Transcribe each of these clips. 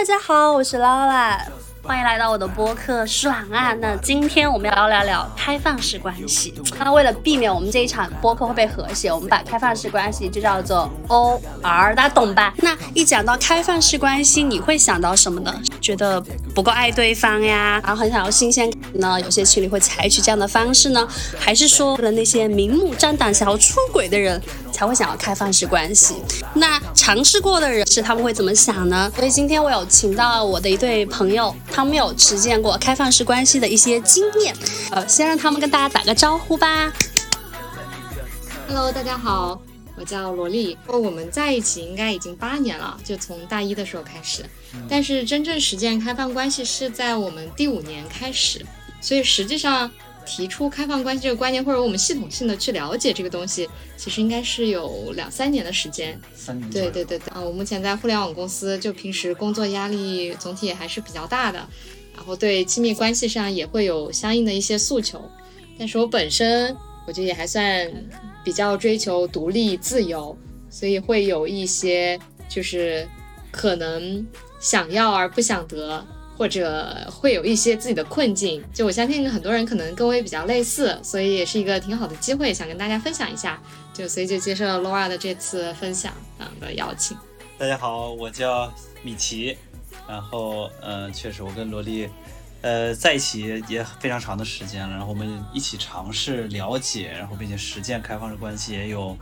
大家好，我是劳拉，欢迎来到我的播客爽啊！那今天我们要聊聊开放式关系。那为了避免我们这一场播客会被和谐，我们把开放式关系就叫做 O R，大家懂吧？那一讲到开放式关系，你会想到什么呢？觉得不够爱对方呀，然后很想要新鲜感呢？有些情侣会采取这样的方式呢？还是说为了那些明目张胆想要出轨的人才会想要开放式关系？那尝试过的人是他们会怎么想呢？所以今天我有请到我的一对朋友，他们有实践过开放式关系的一些经验，呃，先让他们跟大家打个招呼吧。Hello，大家好，我叫罗莉。我们在一起应该已经八年了，就从大一的时候开始。但是真正实践开放关系是在我们第五年开始，所以实际上提出开放关系这个观念，或者我们系统性的去了解这个东西，其实应该是有两三年的时间。三年对对对对，啊，我目前在互联网公司，就平时工作压力总体也还是比较大的，然后对亲密关系上也会有相应的一些诉求。但是我本身我觉得也还算比较追求独立自由，所以会有一些就是可能想要而不想得，或者会有一些自己的困境。就我相信很多人可能跟我也比较类似，所以也是一个挺好的机会，想跟大家分享一下。就所以就接受了 Laura 的这次分享啊的邀请。大家好，我叫米奇，然后呃，确实我跟萝莉，呃，在一起也非常长的时间了，然后我们一起尝试了解，然后并且实践开放式关系也有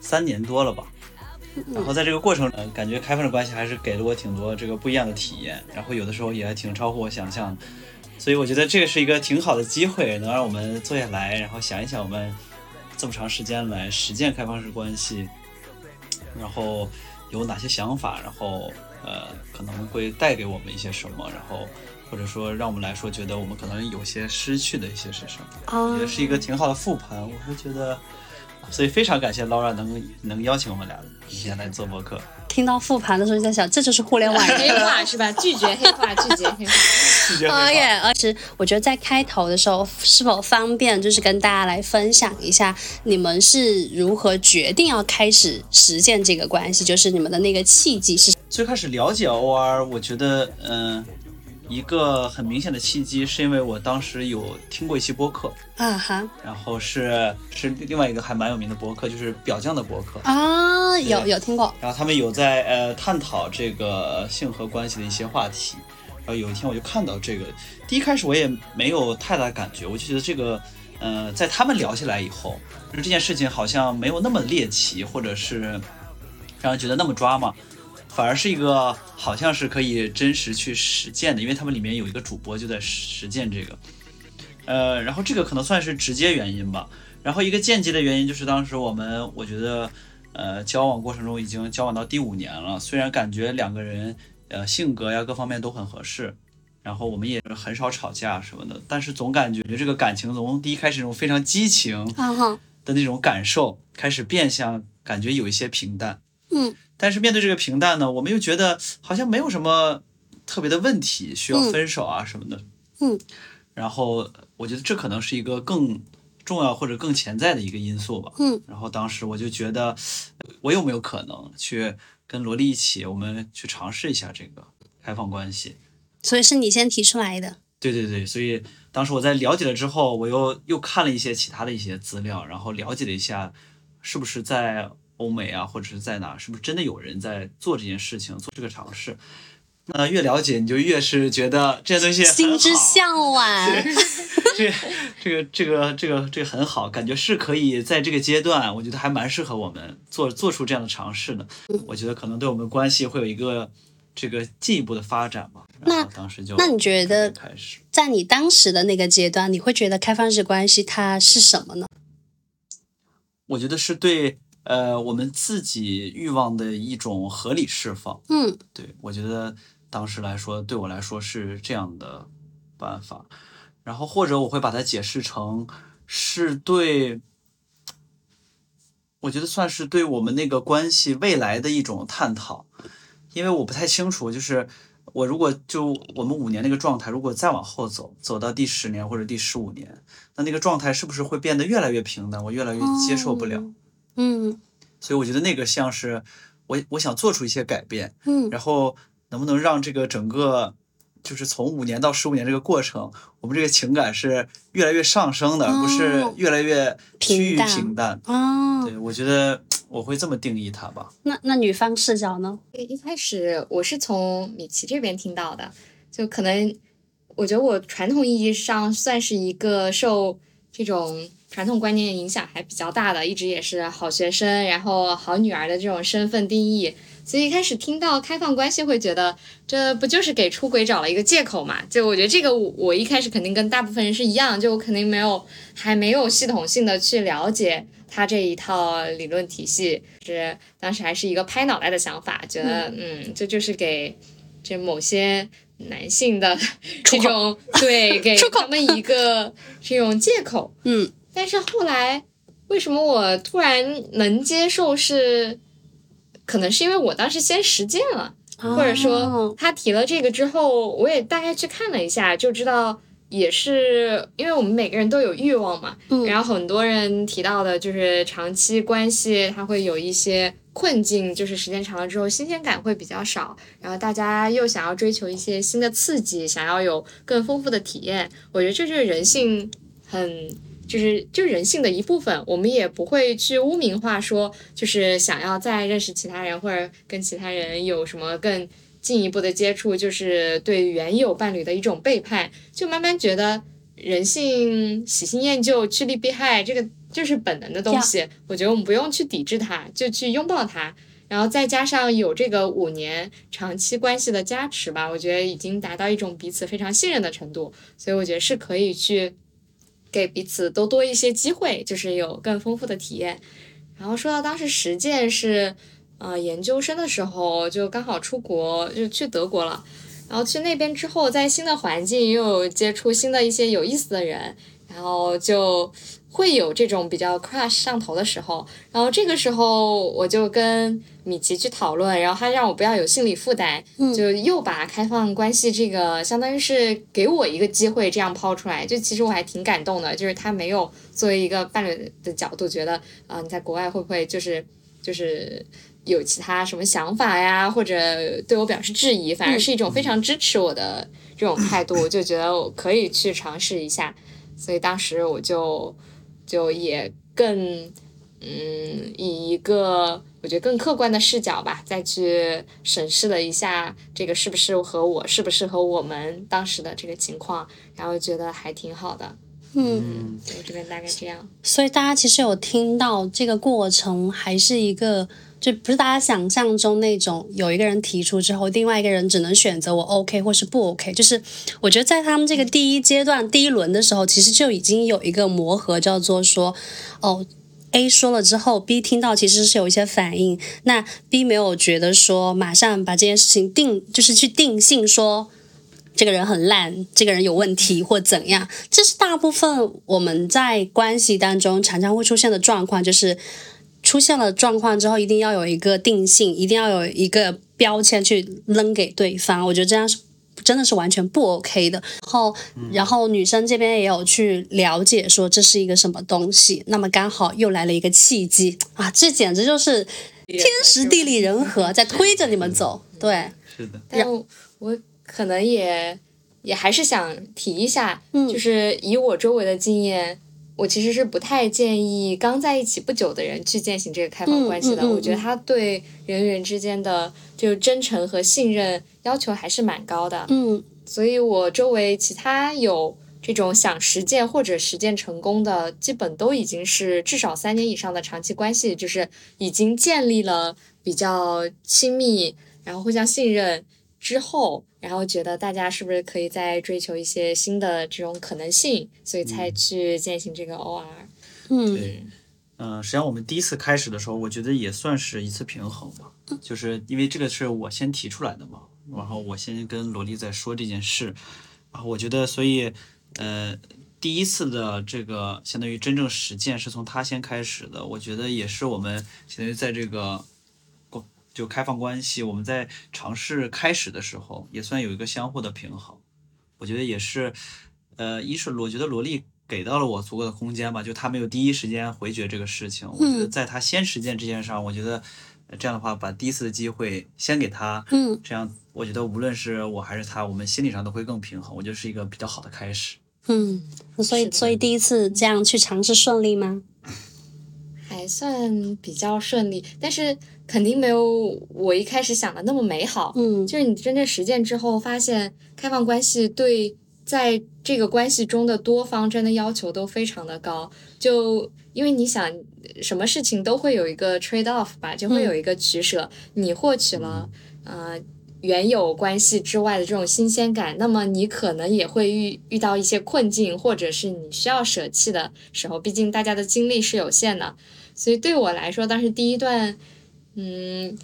三年多了吧。然后在这个过程，呃，感觉开放式关系还是给了我挺多这个不一样的体验，然后有的时候也还挺超乎我想象的，所以我觉得这个是一个挺好的机会，能让我们坐下来，然后想一想我们这么长时间来实践开放式关系，然后有哪些想法，然后呃可能会带给我们一些什么，然后或者说让我们来说觉得我们可能有些失去的一些是什么，我觉得是一个挺好的复盘，我是觉得。所以非常感谢 Laura 能能邀请我们俩今天来做播客。听到复盘的时候，就在想，这就是互联网黑化是吧？拒绝黑化，拒绝黑化。拒绝哦耶！而且我觉得在开头的时候，是否方便就是跟大家来分享一下，你们是如何决定要开始实践这个关系，就是你们的那个契机是？最开始了解 OR，我觉得嗯。一个很明显的契机，是因为我当时有听过一期播客。啊哈，然后是是另外一个还蛮有名的播客，就是表匠的播客。啊，有有听过。然后他们有在呃探讨这个性和关系的一些话题，然后有一天我就看到这个，第一开始我也没有太大感觉，我就觉得这个呃在他们聊起来以后，就这件事情好像没有那么猎奇，或者是让人觉得那么抓嘛。反而是一个好像是可以真实去实践的，因为他们里面有一个主播就在实践这个，呃，然后这个可能算是直接原因吧。然后一个间接的原因就是当时我们我觉得，呃，交往过程中已经交往到第五年了，虽然感觉两个人呃性格呀各方面都很合适，然后我们也很少吵架什么的，但是总感觉这个感情从第一开始那种非常激情的那种感受开始变相感觉有一些平淡，嗯。但是面对这个平淡呢，我们又觉得好像没有什么特别的问题需要分手啊什么的。嗯，然后我觉得这可能是一个更重要或者更潜在的一个因素吧。嗯，然后当时我就觉得，我有没有可能去跟萝莉一起，我们去尝试一下这个开放关系？所以是你先提出来的。对对对，所以当时我在了解了之后，我又又看了一些其他的一些资料，然后了解了一下，是不是在。欧美啊，或者是在哪，是不是真的有人在做这件事情，做这个尝试？那越了解，你就越是觉得这些东西心之向往。这、这个、这个、这个、这个很好，感觉是可以在这个阶段，我觉得还蛮适合我们做做出这样的尝试的。我觉得可能对我们关系会有一个这个进一步的发展吧。那当时就那你觉得开始在你当时的那个阶段，你会觉得开放式关系它是什么呢？我觉得是对。呃，我们自己欲望的一种合理释放，嗯，对我觉得当时来说，对我来说是这样的办法，然后或者我会把它解释成是对，我觉得算是对我们那个关系未来的一种探讨，因为我不太清楚，就是我如果就我们五年那个状态，如果再往后走，走到第十年或者第十五年，那那个状态是不是会变得越来越平淡，我越来越接受不了。嗯，所以我觉得那个像是我我想做出一些改变，嗯，然后能不能让这个整个就是从五年到十五年这个过程，我们这个情感是越来越上升的，而不是哦越来越趋于平淡平淡。哦，对，我觉得我会这么定义它吧。那那女方视角呢？一开始我是从米奇这边听到的，就可能我觉得我传统意义上算是一个受这种传统观念影响还比较大的，一直也是好学生，然后好女儿的这种身份定义。所以一开始听到开放关系，会觉得这不就是给出轨找了一个借口嘛？就我觉得这个我我一开始肯定跟大部分人是一样，就我肯定没有还没有系统性的去了解他这一套理论体系，是当时还是一个拍脑袋的想法，觉得嗯这就是给这某些男性的这种对给他们一个这种借口。嗯，但是后来为什么我突然能接受是？可能是因为我当时先实践了，或者说哦他提了这个之后，我也大概去看了一下，就知道也是因为我们每个人都有欲望嘛。嗯然后很多人提到的就是长期关系，它会有一些困境，就是时间长了之后新鲜感会比较少，然后大家又想要追求一些新的刺激，想要有更丰富的体验。我觉得这就是人性很。就是就是人性的一部分，我们也不会去污名化说，就是想要再认识其他人或者跟其他人有什么更进一步的接触，就是对原有伴侣的一种背叛。就慢慢觉得人性喜新厌旧、趋利避害，这个就是本能的东西。我觉得我们不用去抵制它，就去拥抱它。然后再加上有这个五年长期关系的加持吧，我觉得已经达到一种彼此非常信任的程度，所以我觉得是可以去给彼此都多一些机会，就是有更丰富的体验。然后说到当时实践是，呃，研究生的时候就刚好出国，就去德国了。然后去那边之后，在新的环境又有接触新的一些有意思的人，然后就会有这种比较 crush 上头的时候。然后这个时候我就跟米奇去讨论，然后他让我不要有心理负担，就又把开放关系这个相当于是给我一个机会这样抛出来。就其实我还挺感动的，就是他没有作为一个伴侣的角度觉得啊、你在国外会不会就是就是。有其他什么想法呀，或者对我表示质疑，反而是一种非常支持我的这种态度，我就觉得我可以去尝试一下。所以当时我就就也更嗯，以一个我觉得更客观的视角吧，再去审视了一下这个是不是和我适不适合我们当时的这个情况，然后觉得还挺好的。嗯，我这边大概这样。所以大家其实有听到这个过程，还是一个就不是大家想象中那种有一个人提出之后，另外一个人只能选择我 OK 或是不 OK。就是我觉得在他们这个第一阶段、第一轮的时候，其实就已经有一个磨合，叫做说哦。A 说了之后，B 听到其实是有一些反应，那 B 没有觉得说马上把这件事情定，就是去定性说这个人很烂，这个人有问题或怎样，这是大部分我们在关系当中常常会出现的状况，就是出现了状况之后，一定要有一个定性，一定要有一个标签去扔给对方。我觉得这样是真的是完全不 OK 的。然后，然后女生这边也有去了解说这是一个什么东西，那么刚好又来了一个契机啊，这简直就是天时地利人和在推着你们走。对，是的，但我可能也也还是想提一下，嗯就是以我周围的经验，我其实是不太建议刚在一起不久的人去践行这个开放关系的。嗯嗯嗯我觉得他对人与人之间的就真诚和信任要求还是蛮高的。嗯所以我周围其他有这种想实践或者实践成功的，基本都已经是至少三年以上的长期关系，就是已经建立了比较亲密，然后互相信任之后，然后觉得大家是不是可以再追求一些新的这种可能性，所以才去践行这个 OR。嗯对，嗯、实际上我们第一次开始的时候，我觉得也算是一次平衡吧，就是因为这个是我先提出来的嘛，然后我先跟罗莉在说这件事，然后我觉得，所以，呃，第一次的这个相当于真正实践是从他先开始的，我觉得也是我们相当于在这个。关就开放关系，我们在尝试开始的时候，也算有一个相互的平衡。我觉得也是，呃，一是我觉得罗莉给到了我足够的空间吧，就他没有第一时间回绝这个事情。我觉得在他先实践这件事上，我觉得呃这样的话，把第一次的机会先给他，嗯，这样我觉得无论是我还是他，我们心理上都会更平衡。我觉得是一个比较好的开始。嗯，所以所以第一次这样去尝试顺利吗？还算比较顺利，但是肯定没有我一开始想的那么美好。嗯就是你真正实践之后，发现开放关系对在这个关系中的多方真的要求都非常的高。就因为你想，什么事情都会有一个 trade off 吧，就会有一个取舍。你获取了呃原有关系之外的这种新鲜感，那么你可能也会遇遇到一些困境，或者是你需要舍弃的时候。毕竟大家的精力是有限的，所以对我来说，当时第一段，嗯，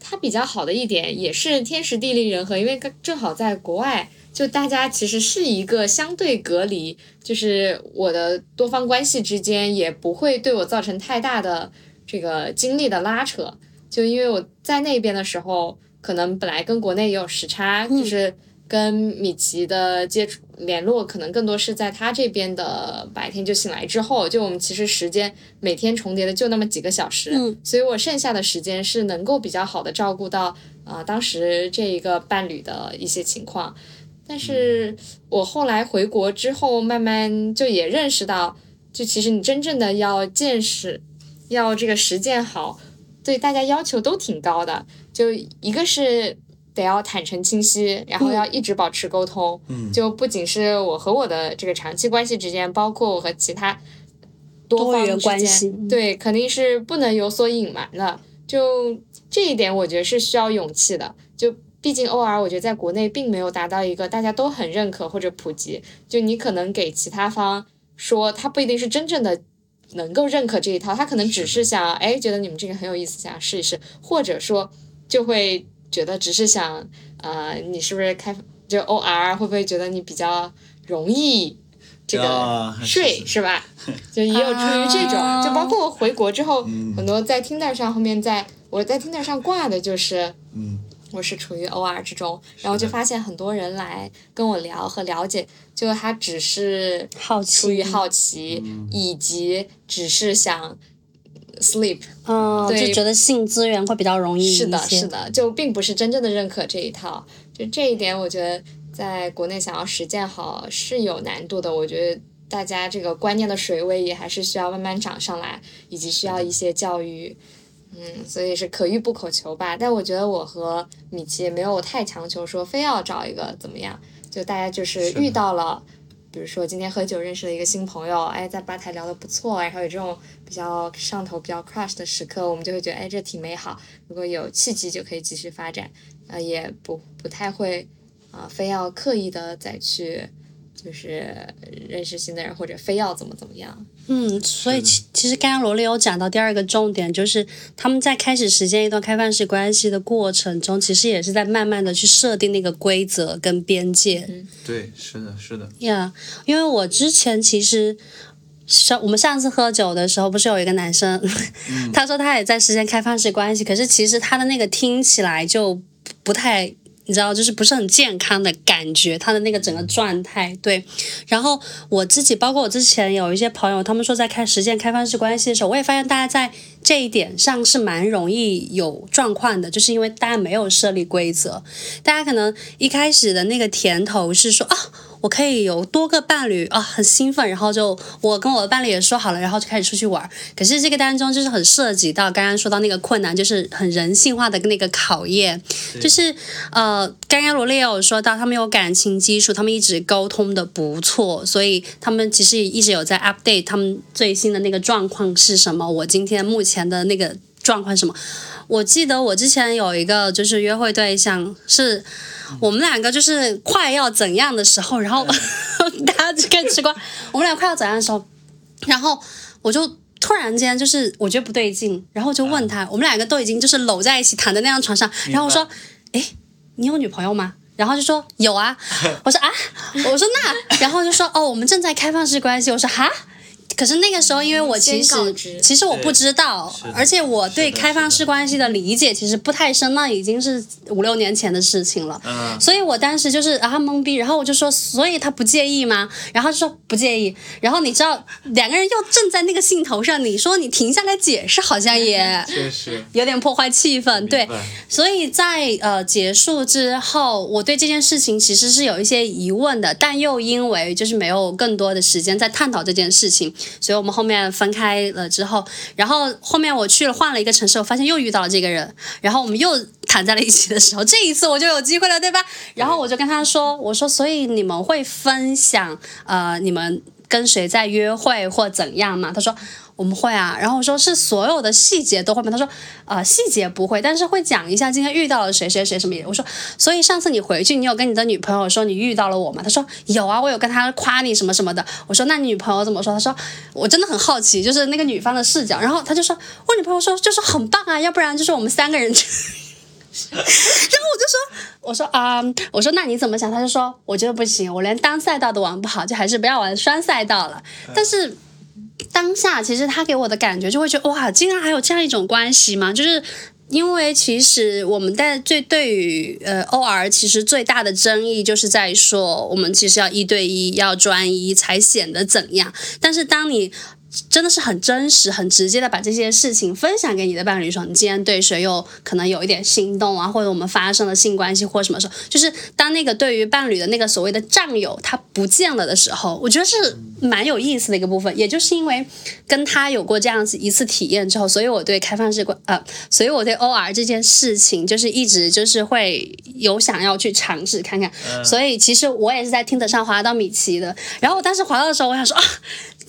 它比较好的一点也是天时地利人和，因为刚正好在国外，就大家其实是一个相对隔离，就是我的多方关系之间也不会对我造成太大的这个精力的拉扯。就因为我在那边的时候，可能本来跟国内也有时差，就是跟米奇的接触联络，可能更多是在他这边的白天就醒来之后，就我们其实时间每天重叠的就那么几个小时，嗯所以我剩下的时间是能够比较好的照顾到啊、呃当时这一个伴侣的一些情况。但是我后来回国之后，慢慢就也认识到，就其实你真正的要见识，要这个实践好，对大家要求都挺高的。就一个是得要坦诚清晰，然后要一直保持沟通。嗯就不仅是我和我的这个长期关系之间，包括我和其他多方之间关系嗯对，肯定是不能有所隐瞒的。就这一点，我觉得是需要勇气的。就毕竟 OR，我觉得在国内并没有达到一个大家都很认可或者普及。就你可能给其他方说，他不一定是真正的能够认可这一套，他可能只是想，哎，觉得你们这个很有意思，想试一试，或者说就会觉得只是想，呃，你是不是开就 OR 会不会觉得你比较容易这啊个睡是吧？就也有出于这种，啊。就包括我回国之后，嗯很多在 Tinder 上后面在我在 Tinder 上挂的就是嗯。我是处于 OR 之中，然后就发现很多人来跟我聊和了解，就他只是好奇。出于好奇，嗯。以及只是想 sleep，嗯，对就觉得性资源会比较容易一些。是的，是的，就并不是真正的认可这一套。就这一点，我觉得在国内想要实践好是有难度的。我觉得大家这个观念的水位也还是需要慢慢涨上来，以及需要一些教育。嗯，所以是可遇不可求吧。但我觉得我和米奇也没有太强求说非要找一个怎么样，就大家就是遇到了。比如说今天喝酒认识了一个新朋友，哎，在吧台聊得不错，然后有这种比较上头、比较 crush 的时刻，我们就会觉得，哎，这挺美好。如果有契机，就可以继续发展，呃，也不不太会啊、非要刻意的再去就是认识新的人，或者非要怎么怎么样。嗯，所以其其实刚刚罗莉有讲到第二个重点，就是他们在开始实践一段开放式关系的过程中，其实也是在慢慢的去设定那个规则跟边界。对，是的，是的，呀因为我之前其实上我们上次喝酒的时候，不是有一个男生，他说他也在实现开放式关系，可是其实他的那个听起来就不太。你知道，就是不是很健康的感觉，他的那个整个状态，对。然后我自己，包括我之前有一些朋友，他们说在开实践开放式关系的时候，我也发现大家在这一点上是蛮容易有状况的，就是因为大家没有设立规则，大家可能一开始的那个甜头是说啊，我可以有多个伴侣啊，很兴奋，然后就我跟我的伴侣也说好了，然后就开始出去玩。可是这个当中就是很涉及到刚刚说到那个困难，就是很人性化的那个考验，就是呃，刚刚罗列也有说到，他们有感情基础，他们一直沟通的不错，所以他们其实也一直有在 update 他们最新的那个状况是什么，我今天目前的那个状况是什么。我记得我之前有一个就是约会对象，是我们两个就是快要怎样的时候，然后 大家就更吃瓜，我们俩快要怎样的时候，然后我就突然间就是我觉得不对劲，然后就问他，我们两个都已经就是搂在一起躺在那张床上，然后我说，哎，你有女朋友吗？然后就说有啊，我说啊，我说那，然后就说哦，我们正在开放式关系，我说哈。可是那个时候，因为我其实其实我不知道，而且我对开放式关系的理解其实不太深，那已经是五六年前的事情了。嗯，所以我当时就是啊懵逼，然后我就说，所以他不介意吗？然后他就说不介意。然后你知道两个人又正在那个兴头上，你说你停下来解释，好像也 确实，有点破坏气氛，对。所以在呃结束之后，我对这件事情其实是有一些疑问的，但又因为就是没有更多的时间在探讨这件事情，所以我们后面分开了之后，然后后面我去了换了一个城市，我发现又遇到了这个人，然后我们又躺在了一起的时候，这一次我就有机会了，对吧？然后我就跟他说，我说所以你们会分享呃你们跟谁在约会或怎样吗？他说。我们会啊，然后我说是所有的细节都会吗？他说，呃，细节不会，但是会讲一下今天遇到了谁谁谁什么也。我说，所以上次你回去，你有跟你的女朋友说你遇到了我吗？他说有啊，我有跟他夸你什么什么的。我说那你女朋友怎么说？他说我真的很好奇，就是那个女方的视角。然后他就说，我女朋友说就是很棒啊，要不然就是我们三个人去。然后我就说，我说啊、我说那你怎么想？他就说，我觉得不行，我连单赛道都玩不好，就还是不要玩双赛道了。但是当下其实他给我的感觉就会觉得哇，竟然还有这样一种关系吗？就是。因为其实我们在最对于呃 OR 其实最大的争议就是在说，我们其实要一对一，要专一才显得怎样。但是当你真的是很真实、很直接的把这些事情分享给你的伴侣说，你今天对谁又可能有一点心动啊，或者我们发生了性关系或什么时候，就是当那个对于伴侣的那个所谓的占有他不见了的时候，我觉得是蛮有意思的一个部分。也就是因为跟他有过这样子一次体验之后，所以我对开放式关呃，所以我对 OR 这件事情就是一直就是会有想要去尝试看看。所以其实我也是在听得上滑到米奇的，然后我当时滑到的时候，我想说啊。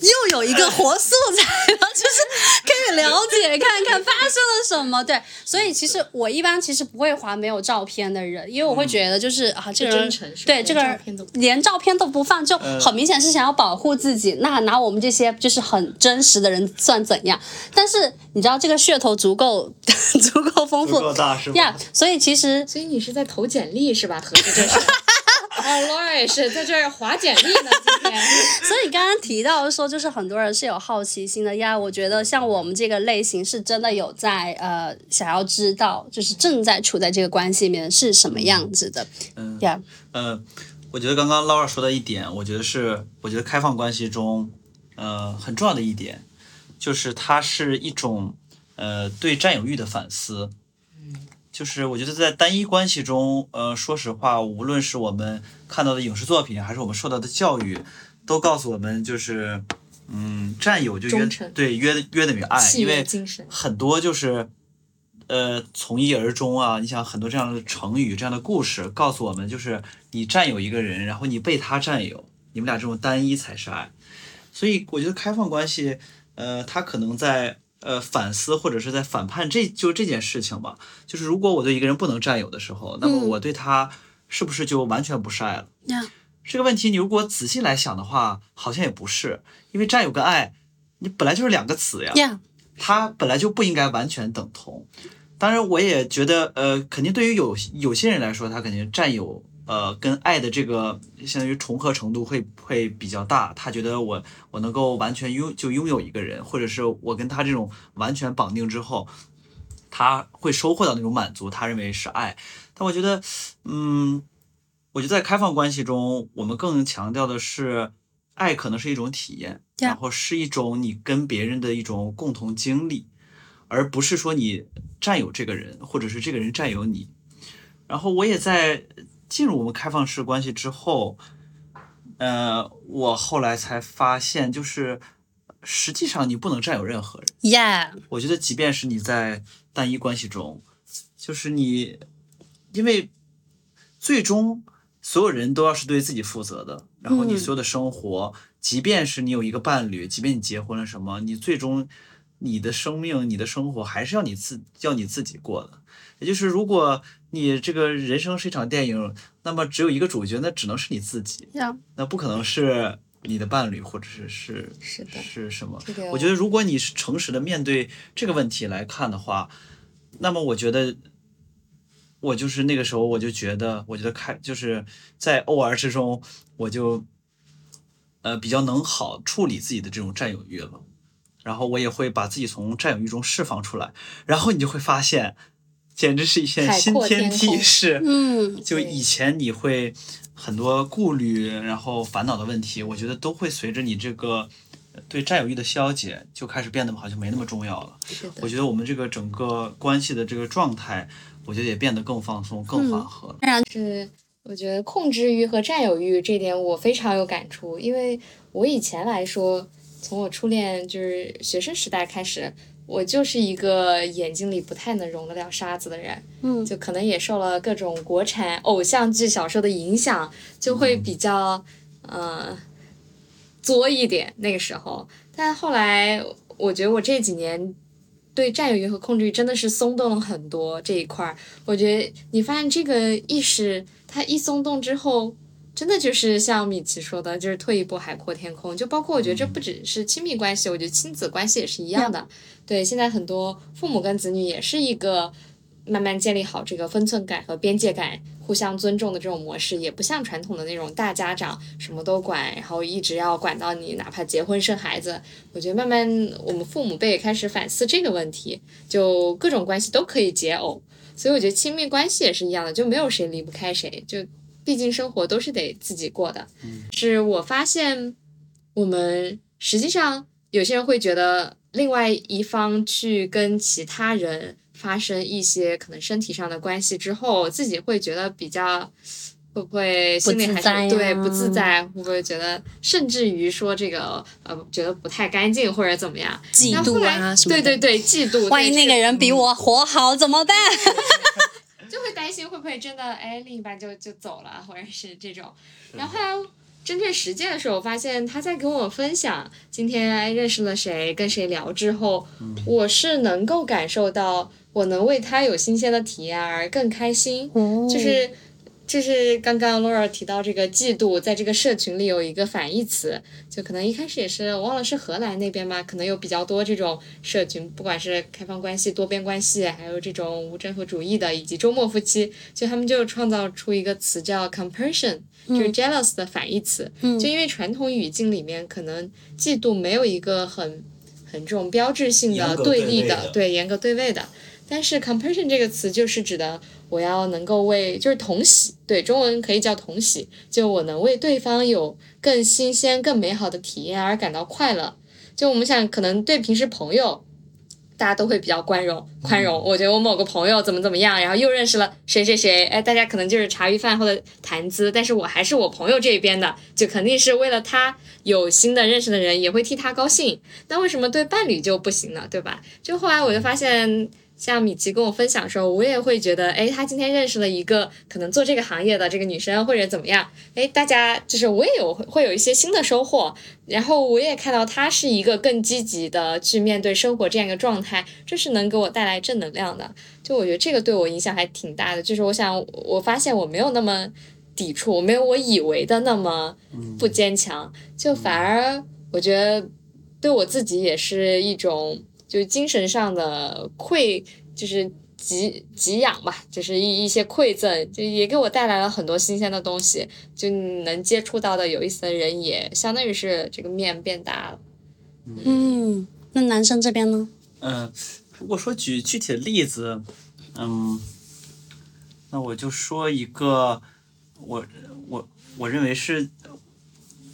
又有一个活素材了，就是可以了解看看发生了什么。对，所以其实我一般其实不会划没有照片的人，因为我会觉得就是、啊，这个人对这个人连照片都不放，就很明显是想要保护自己。那拿我们这些就是很真实的人算怎样？但是你知道这个噱头足够 足够丰富足够大是吧呀所以其实所以你是在投简历是吧？合着这是。哦，Laura 也是在这儿划简历呢，今天。所以刚刚提到说，就是很多人是有好奇心的呀。我觉得像我们这个类型，是真的有在呃想要知道，就是正在处在这个关系里面是什么样子的嗯呀。呃，我觉得刚刚 Laura 说的一点，我觉得是，我觉得开放关系中，呃，很重要的一点，就是它是一种呃对占有欲的反思。就是我觉得在单一关系中，呃，说实话，无论是我们看到的影视作品，还是我们受到的教育，都告诉我们，就是，嗯，占有就约对约约等于爱，因为很多就是，呃，从一而终啊。你想很多这样的成语、这样的故事，告诉我们，就是你占有一个人，然后你被他占有，你们俩这种单一才是爱。所以我觉得开放关系，呃，它可能在呃反思或者是在反叛这就这件事情吧。就是如果我对一个人不能占有的时候，那么嗯我对他是不是就完全不是爱了？呀这个问题，你如果仔细来想的话，好像也不是，因为占有跟爱，你本来就是两个词呀。呀，它本来就不应该完全等同。当然，我也觉得，呃，肯定对于有有些人来说，他肯定占有，呃，跟爱的这个相当于重合程度会会比较大。他觉得我我能够完全拥就拥有一个人，或者是我跟他这种完全绑定之后，他会收获到那种满足，他认为是爱。但我觉得，嗯，我觉得在开放关系中，我们更强调的是，爱可能是一种体验.然后是一种你跟别人的一种共同经历，而不是说你占有这个人，或者是这个人占有你。然后我也在进入我们开放式关系之后，呃，我后来才发现，就是实际上你不能占有任何人。呀，我觉得，即便是你在单一关系中，就是你，因为最终所有人都要是对自己负责的，然后你嗯所有的生活，即便是你有一个伴侣，即便你结婚了什么，你最终你的生命、你的生活还是要你自要你自己过的。也就是，如果你这个人生是一场电影，那么只有一个主角，那只能是你自己，呀，那不可能是你的伴侣或者是是是的是什么？我觉得，如果你是诚实的面对这个问题来看的话，那么我觉得，我就是那个时候，我就觉得，我觉得开就是在 OR 之中，我就呃比较能好处理自己的这种占有欲了，然后我也会把自己从占有欲中释放出来，然后你就会发现，简直是一片新天天地，空是，嗯，就以前你会很多顾虑，然后烦恼的问题，我觉得都会随着你这个呃对占有欲的消解，就开始变得好像没那么重要了。我，觉得我们这个整个关系的这个状态，我觉得也变得更放松、更缓和了。是我觉得控制欲和占有欲这点我非常有感触，因为我以前来说，从我初恋就是学生时代开始，我就是一个眼睛里不太能容得了沙子的人，嗯。就可能也受了各种国产偶像剧小说的影响，就会比较呃作一点那个时候，但后来我觉得我这几年。对占有欲和控制欲真的是松动了很多这一块儿，我觉得你发现这个意识，它一松动之后，真的就是像米奇说的，就是退一步海阔天空。就包括我觉得这不只是亲密关系，我觉得亲子关系也是一样的。对，现在很多父母跟子女也是一个慢慢建立好这个分寸感和边界感，互相尊重的这种模式，也不像传统的那种大家长什么都管，然后一直要管到你，哪怕结婚生孩子。我觉得慢慢我们父母辈也开始反思这个问题，就各种关系都可以解耦。所以我觉得亲密关系也是一样的，就没有谁离不开谁，就毕竟生活都是得自己过的。是我发现我们实际上有些人会觉得另外一方去跟其他人发生一些可能身体上的关系之后，自己会觉得比较。会不会心里还是对不自在？会不会觉得甚至于说这个呃觉得不太干净或者怎么样？嫉妒啊什么对对对，嫉妒。万一那个人比我活好怎么办？就会担心会不会真的哎另一半就就走了，或者是这种。然后后来真正实践的时候，我发现他在跟我分享今天哎认识了谁，跟谁聊之后，我是能够感受到我能为他有新鲜的体验而更开心，就是。就是刚刚 Laura 提到这个嫉妒，在这个社群里有一个反义词，就可能一开始也是我忘了是荷兰那边吧，可能有比较多这种社群，不管是开放关系、多边关系，还有这种无政府主义的，以及周末夫妻，就他们就创造出一个词叫 compersion，就是 jealous 的反义词。嗯就因为传统语境里面，可能嫉妒没有一个很很这种标志性的对立的，对的对严格对位的。但是 compersion 这个词就是指的我要能够为，就是同喜，对，中文可以叫同喜，就我能为对方有更新鲜、更美好的体验而感到快乐。就我们想，可能对平时朋友，大家都会比较宽容，宽容。我觉得我某个朋友怎么怎么样，然后又认识了谁谁谁，哎，大家可能就是茶余饭后的谈资，但是我还是我朋友这边的，就肯定是为了他有新的认识的人，也会替他高兴。那为什么对伴侣就不行呢？对吧？就后来我就发现。像米奇跟我分享的时候，我也会觉得，哎，他今天认识了一个可能做这个行业的这个女生，或者怎么样，哎，大家就是我也有会有一些新的收获，然后我也看到她是一个更积极的去面对生活这样一个状态，这是能给我带来正能量的。就我觉得这个对我影响还挺大的，就是我想我发现我没有那么抵触，我没有我以为的那么不坚强，就反而我觉得对我自己也是一种。就精神上的馈，就是给给养吧，就是一一些馈赠，就也给我带来了很多新鲜的东西。就能接触到的有意思的人，也相当于是这个面变大了。嗯，那男生这边呢？嗯，如果说举具体的例子，嗯，那我就说一个，我我我认为是，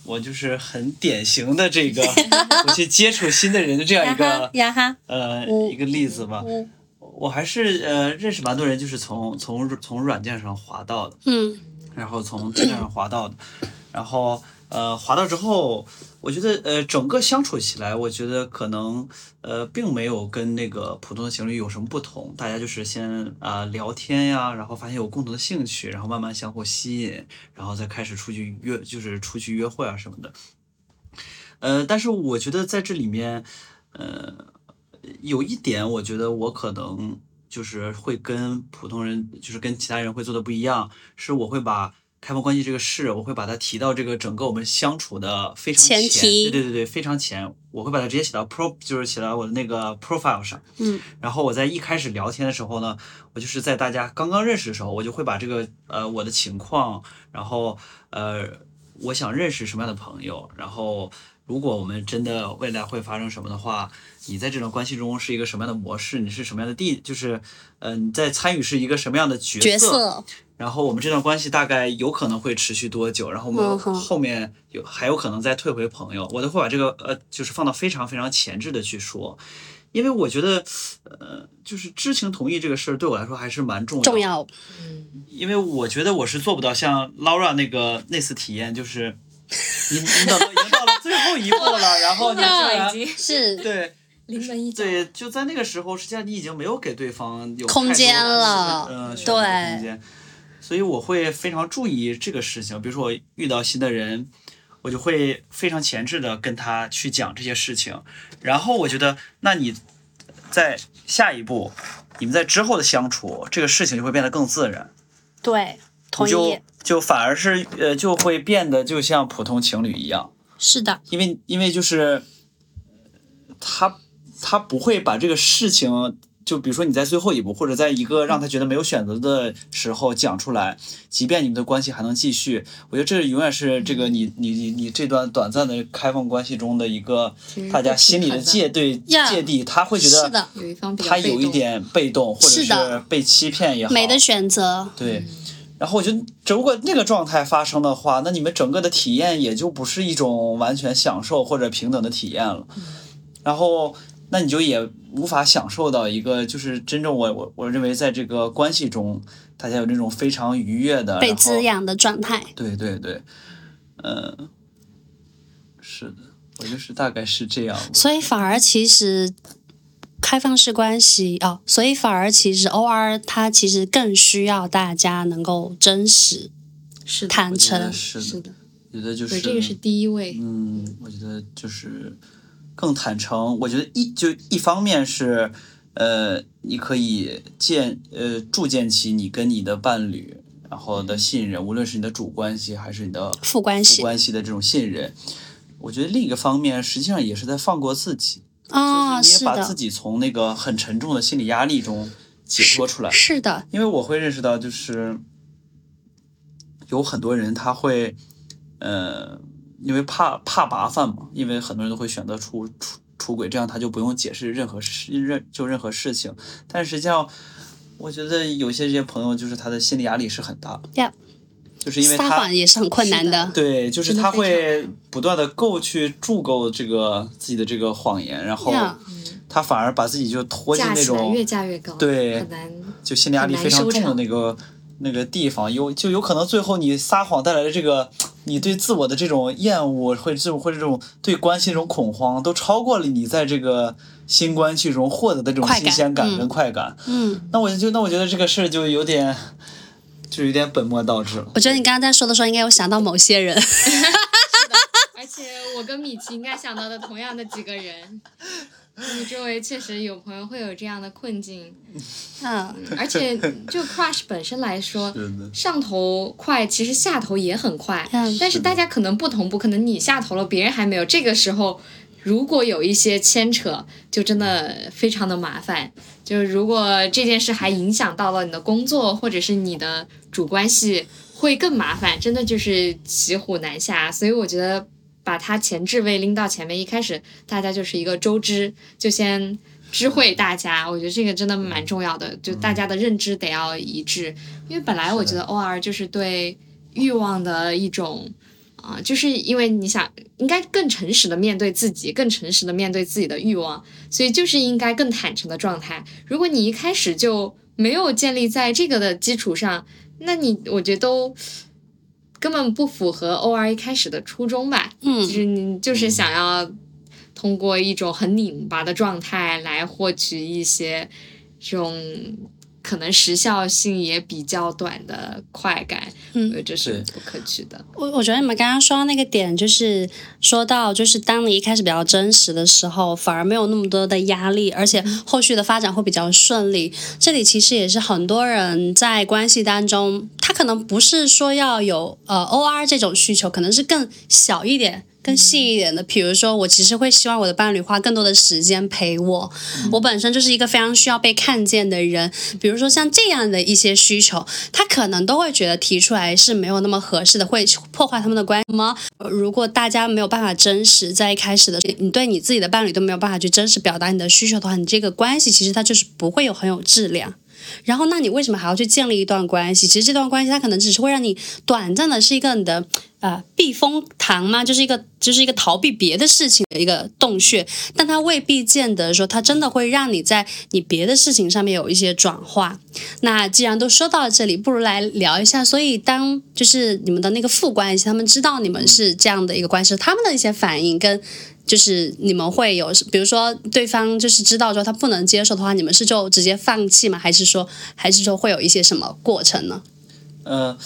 我就是很典型的这个，我去接触新的人的这样一个呀哈，呃嗯一个例子吧。嗯我还是呃认识蛮多人，就是从从从软件上滑到的，嗯。然后从 Tinder 上滑到的，然后呃滑到之后，我觉得呃整个相处起来，我觉得可能呃并没有跟那个普通的情侣有什么不同，大家就是先啊、聊天呀，然后发现有共同的兴趣，然后慢慢相互吸引，然后再开始出去约，就是出去约会啊什么的。呃，但是我觉得在这里面，呃，有一点，我觉得我可能就是会跟普通人，就是跟其他人会做的不一样，是我会把开放关系这个事，我会把它提到这个整个我们相处的非常前提对对对对，非常前，我会把它直接写到 pro，就是写到我的那个 profile 上。嗯，然后我在一开始聊天的时候呢，我就是在大家刚刚认识的时候，我就会把这个呃我的情况，然后呃我想认识什么样的朋友，然后如果我们真的未来会发生什么的话，你在这段关系中是一个什么样的模式？你是什么样的地？就是，嗯、你在参与是一个什么样的角角色，然后我们这段关系大概有可能会持续多久？然后我们后面有还有可能再退回朋友，我都会把这个呃，就是放到非常非常前置的去说，因为我觉得，呃，就是知情同意这个事儿对我来说还是蛮重要的重要。因为我觉得我是做不到像 Laura 那个那次体验，就是你你等到已经到了最后一步了，然后你居然是对临门一脚。对，就在那个时候，实际上你已经没有给对方有空间了嗯，选择对空间。所以我会非常注意这个事情，比如说我遇到新的人，我就会非常前置的跟他去讲这些事情，然后我觉得，那你在下一步，你们在之后的相处，这个事情就会变得更自然。对，同你就意，就反而是呃就会变得就像普通情侣一样，是的，因为因为就是呃他他不会把这个事情。就比如说你在最后一步，或者在一个让他觉得没有选择的时候讲出来，即便你们的关系还能继续，我觉得这永远是这个你你你你这段短暂的开放关系中的一个大家心里的挺界对呀芥蒂，他会觉得他有一点被动，或者是被欺骗也好，没得选择。对，然后我觉得，如果那个状态发生的话，那你们整个的体验也就不是一种完全享受或者平等的体验了。然后，那你就也无法享受到一个就是真正我我我认为在这个关系中，大家有这种非常愉悦的被滋养的状态。对对对，嗯，是的，我就是大概是这样。所以反而其实开放式关系哦，所以反而其实 OR 它其实更需要大家能够真实、是的，坦诚。是的，是的，觉得就是对，这个是第一位。嗯，我觉得就是更坦诚。我觉得一就一方面是，呃，你可以建呃筑建起你跟你的伴侣然后的信任，无论是你的主关系还是你的副副关系关系的这种信任。我觉得另一个方面，实际上也是在放过自己，啊、就是你也把自己从那个很沉重的心理压力中解脱出来。是的，因为我会认识到，就是有很多人他会，呃，因为怕怕麻烦嘛，因为很多人都会选择出出出轨，这样他就不用解释任何事任就任何事情。但实际上，我觉得有些这些朋友就是他的心理压力是很大的 Yeah 就是因为撒他谎也是很困难的。对，就是他会不断的够去筑构这个自己的这个谎言，然后他反而把自己就拖进那种越架越高，对很难。就心理压力非常重的那个那个地方，有就有可能最后你撒谎带来的这个你对自我的这种厌恶，或者这种或者这种对关系这种恐慌，都超过了你在这个新关系中获得的这种新鲜感嗯跟快感。嗯，那我就那我觉得这个事儿就有点就有点本末倒置了。我觉得你刚刚在说的时候，应该有想到某些人。而且我跟米奇应该想到的同样的几个人，你周围确实有朋友会有这样的困境，嗯，而且就 crush 本身来说，上头快，其实下头也很快。嗯但是大家可能不同步，可能你下头了，别人还没有。这个时候，如果有一些牵扯，就真的非常的麻烦。就是如果这件事还影响到了你的工作，或者是你的主关系，会更麻烦。真的就是骑虎难下。所以我觉得把它前置位拎到前面，一开始大家就是一个周知，就先。知会大家，我觉得这个真的蛮重要的，就大家的认知得要一致，因为本来我觉得 OR 就是对欲望的一种啊、就是因为你想应该更诚实的面对自己，更诚实的面对自己的欲望，所以就是应该更坦诚的状态。如果你一开始就没有建立在这个的基础上，那你我觉得都根本不符合 OR 一开始的初衷吧。嗯就是你就是想要通过一种很拧巴的状态来获取一些这种可能时效性也比较短的快感，嗯这是不可取的。我我觉得你们刚刚说到那个点，就是说到，就是当你一开始比较真实的时候，反而没有那么多的压力，而且后续的发展会比较顺利。这里其实也是很多人在关系当中，他可能不是说要有呃 OR 这种需求，可能是更小一点。更细一点的，比如说我其实会希望我的伴侣花更多的时间陪我，我本身就是一个非常需要被看见的人，比如说像这样的一些需求，他可能都会觉得提出来是没有那么合适的，会破坏他们的关系。那么如果大家没有办法真实在一开始的，你对你自己的伴侣都没有办法去真实表达你的需求的话，你这个关系其实它就是不会有很有质量。然后，那你为什么还要去建立一段关系？其实这段关系它可能只是会让你短暂的是一个你的呃避风塘嘛，就是一个就是一个逃避别的事情的一个洞穴，但它未必见得说它真的会让你在你别的事情上面有一些转化。那既然都说到这里，不如来聊一下。所以当就是你们的那个副关系，他们知道你们是这样的一个关系，他们的一些反应跟。就是你们会有，比如说对方就是知道说他不能接受的话，你们是就直接放弃吗？还是说，还是说会有一些什么过程呢？呃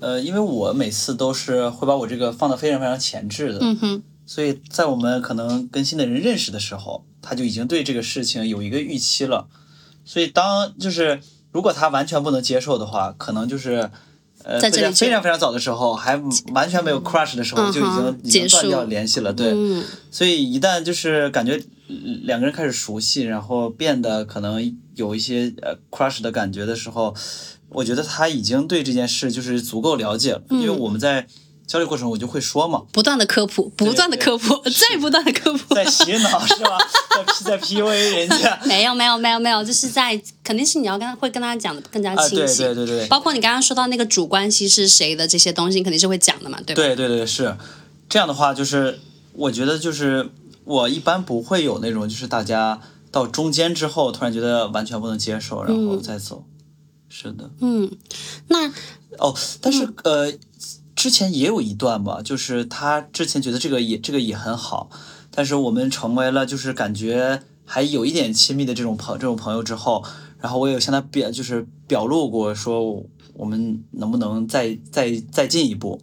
呃，因为我每次都是会把我这个放的非常非常前置的，嗯哼，所以在我们可能跟新的人认识的时候，他就已经对这个事情有一个预期了。所以当就是如果他完全不能接受的话，可能就是呃在这非常非常早的时候，还完全没有 crush 的时候，嗯就已经已经断掉联系了。对，嗯所以一旦就是感觉呃两个人开始熟悉，然后变得可能有一些呃 crush 的感觉的时候，我觉得他已经对这件事就是足够了解了，因为我们在交流过程中我就会说嘛，不断的科普，不断的科普，再不断的科普。在洗脑是吧？在在 PUA 人家 没有没有没有没有，就是在肯定是你要跟他会跟他讲的更加清晰，对对对，包括你刚刚说到那个主关系是谁的这些东西，你肯定是会讲的嘛，对吧？对对对是这样的话，就是我觉得就是我一般不会有那种就是大家到中间之后突然觉得完全不能接受，然后再走。是的，嗯，那哦，但嗯是、呃，之前也有一段吧，就是他之前觉得这个也这个也很好，但是我们成为了就是感觉还有一点亲密的这种朋这种朋友之后，然后我有向他表就是表露过说我们能不能再再再进一步。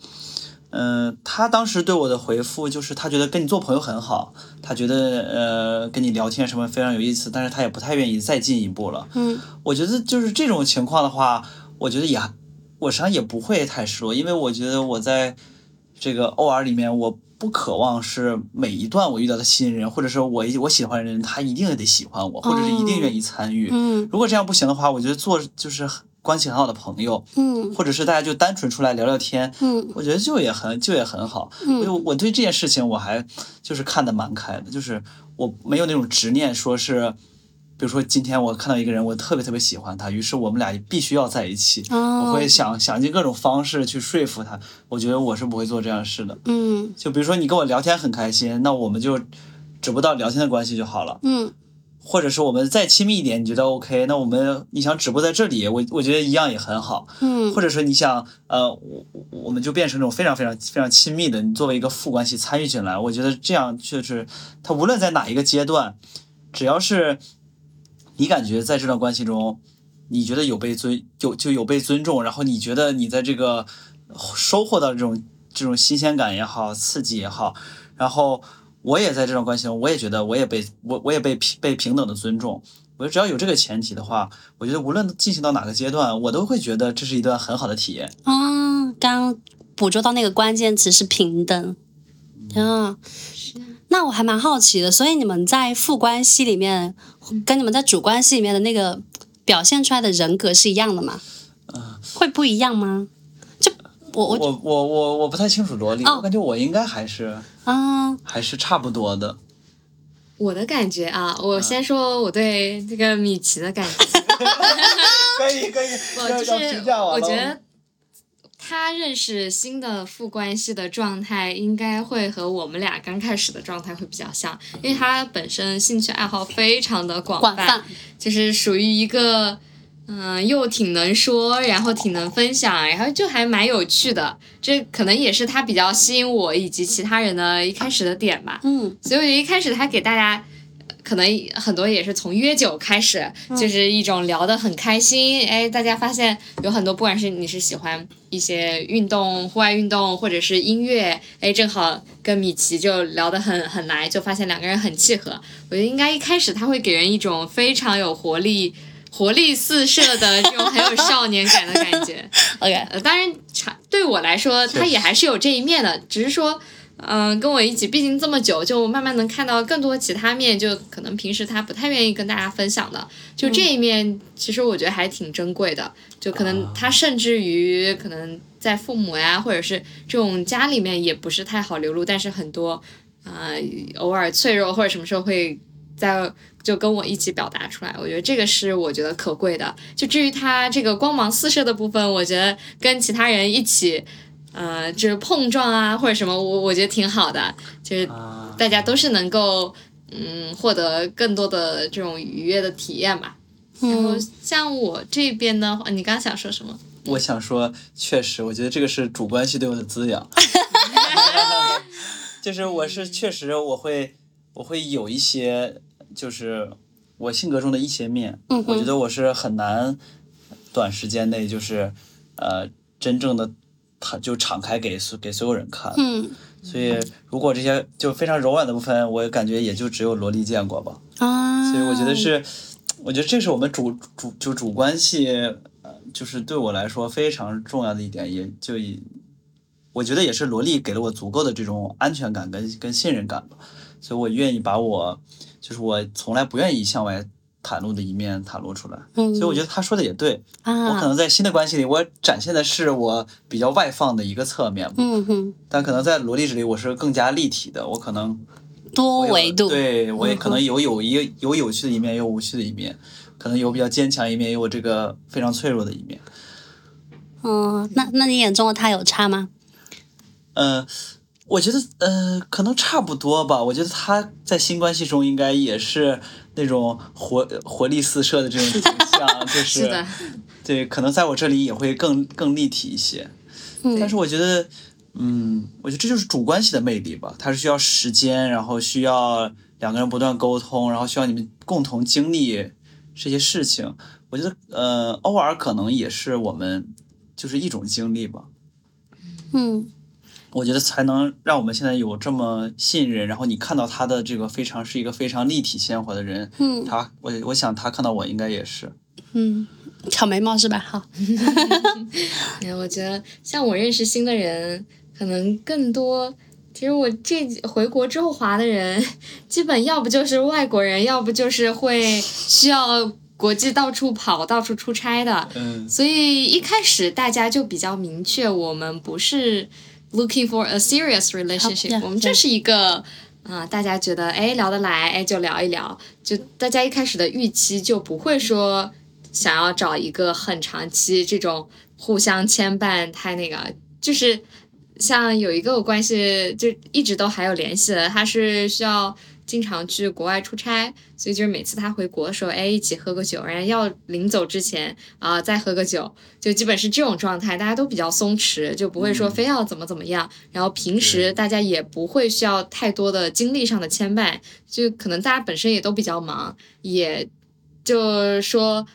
嗯、他当时对我的回复就是他觉得跟你做朋友很好，他觉得呃跟你聊天什么非常有意思，但是他也不太愿意再进一步了。嗯我觉得就是这种情况的话，我觉得也我实际上也不会太失落，因为我觉得我在这个 OR 里面，我不渴望是每一段我遇到的新人，或者说我我喜欢的人，他一定得喜欢我，或者是一定愿意参与。嗯如果这样不行的话，我觉得做就是关系很好的朋友，嗯或者是大家就单纯出来聊聊天，嗯我觉得就也很就也很好。嗯因为我对这件事情我还就是看得蛮开的，就是我没有那种执念，说是，比如说今天我看到一个人，我特别特别喜欢他，于是我们俩必须要在一起。哦我会想想尽各种方式去说服他。我觉得我是不会做这样的事的。嗯就比如说你跟我聊天很开心，那我们就只不到聊天的关系就好了。嗯或者是我们再亲密一点，你觉得 OK？那我们你想止步在这里，我我觉得一样也很好。嗯或者说你想，呃，我我们就变成那种非常非常非常亲密的，你作为一个副关系参与进来，我觉得这样就是他无论在哪一个阶段，只要是你感觉在这段关系中，你觉得有被尊有就有被尊重，然后你觉得你在这个收获到这种这种新鲜感也好，刺激也好，然后我也在这种关系中，我也觉得我也被我我也被平被平等的尊重。我觉得只要有这个前提的话，我觉得无论进行到哪个阶段，我都会觉得这是一段很好的体验。啊，刚刚捕捉到那个关键词是平等啊。那我还蛮好奇的，所以你们在副关系里面，跟你们在主关系里面的那个表现出来的人格是一样的吗？会不一样吗？就我我我我我我不太清楚萝莉，哦我感觉我应该还是啊，还是差不多的。我的感觉啊，我先说我对这个米奇的感觉，可 以可以，我就是我觉得他认识新的副关系的状态，应该会和我们俩刚开始的状态会比较像，因为他本身兴趣爱好非常的广广泛，就是属于一个。嗯，又挺能说，然后挺能分享，然后就还蛮有趣的。这可能也是他比较吸引我以及其他人的一开始的点吧。嗯所以我觉得一开始他给大家，可能很多也是从约酒开始，就是一种聊得很开心。哎，大家发现有很多，不管是你是喜欢一些运动、户外运动，或者是音乐，哎，正好跟米奇就聊得很很来，就发现两个人很契合。我觉得应该一开始他会给人一种非常有活力。活力四射的这种很有少年感的感觉，，OK，呃，当然，对我来说，他也还是有这一面的，只是说，嗯、跟我一起，毕竟这么久，就慢慢能看到更多其他面，就可能平时他不太愿意跟大家分享的，就这一面，其实我觉得还挺珍贵的。就可能他甚至于可能在父母呀，或者是这种家里面也不是太好流露，但是很多呃偶尔脆弱或者什么时候会在就跟我一起表达出来，我觉得这个是我觉得可贵的。就至于他这个光芒四射的部分，我觉得跟其他人一起。呃，就是碰撞啊，或者什么，我我觉得挺好的，就是啊，大家都是能够嗯获得更多的这种愉悦的体验吧。然后嗯像我这边的话，你刚刚想说什么？我想说，确实，我觉得这个是主关系对我的滋养。就是我是确实我会我会有一些就是我性格中的一些面，嗯我觉得我是很难短时间内就是呃真正的他就敞开给所给所有人看。嗯所以如果这些就非常柔软的部分，我感觉也就只有萝莉见过吧。啊，所以我觉得是，我觉得这是我们主主就主关系，呃，就是对我来说非常重要的一点，也就以，我觉得也是萝莉给了我足够的这种安全感跟跟信任感吧，所以我愿意把我，就是我从来不愿意向外袒露的一面袒露出来，嗯，所以我觉得他说的也对，啊我可啊，能在新的关系里，我展现的是我比较外放的一个侧面，嗯哼，但可能在萝莉这里，我是更加立体的，我可能。多维度，对我也嗯可能有有一有有趣的一面，也有无趣的一面，可能有比较坚强一面，也有这个非常脆弱的一面。嗯，那那你眼中的他有差吗？嗯、我觉得呃，可能差不多吧。我觉得他在新关系中应该也是那种活活力四射的这种形象，就是 是，对，可能在我这里也会更更立体一些。嗯但是我觉得，嗯，我觉得这就是主关系的魅力吧。它是需要时间，然后需要两个人不断沟通，然后需要你们共同经历这些事情。我觉得，呃，偶尔可能也是我们就是一种经历吧。嗯我觉得才能让我们现在有这么信任，然后你看到他的这个非常是一个非常立体鲜活的人，嗯他我我想他看到我应该也是，嗯，挑眉毛是吧？好，嗯，我觉得像我认识新的人，可能更多。其实我这回国之后滑的人，基本要不就是外国人，要不就是会需要国际到处跑、到处出差的。嗯所以一开始大家就比较明确，我们不是 looking for a serious relationship，、好我们这是一个啊、大家觉得哎聊得来，哎就聊一聊，就大家一开始的预期就不会说想要找一个很长期这种互相牵绊，太那个，就是像有一个我关系就一直都还有联系的，他是需要。经常去国外出差，所以就是每次他回国的时候，哎，一起喝个酒，然后要临走之前啊、再喝个酒，就基本是这种状态，大家都比较松弛，就不会说非要怎么怎么样。然后平时大家也不会需要太多的精力上的牵绊，就可能大家本身也都比较忙，也就说。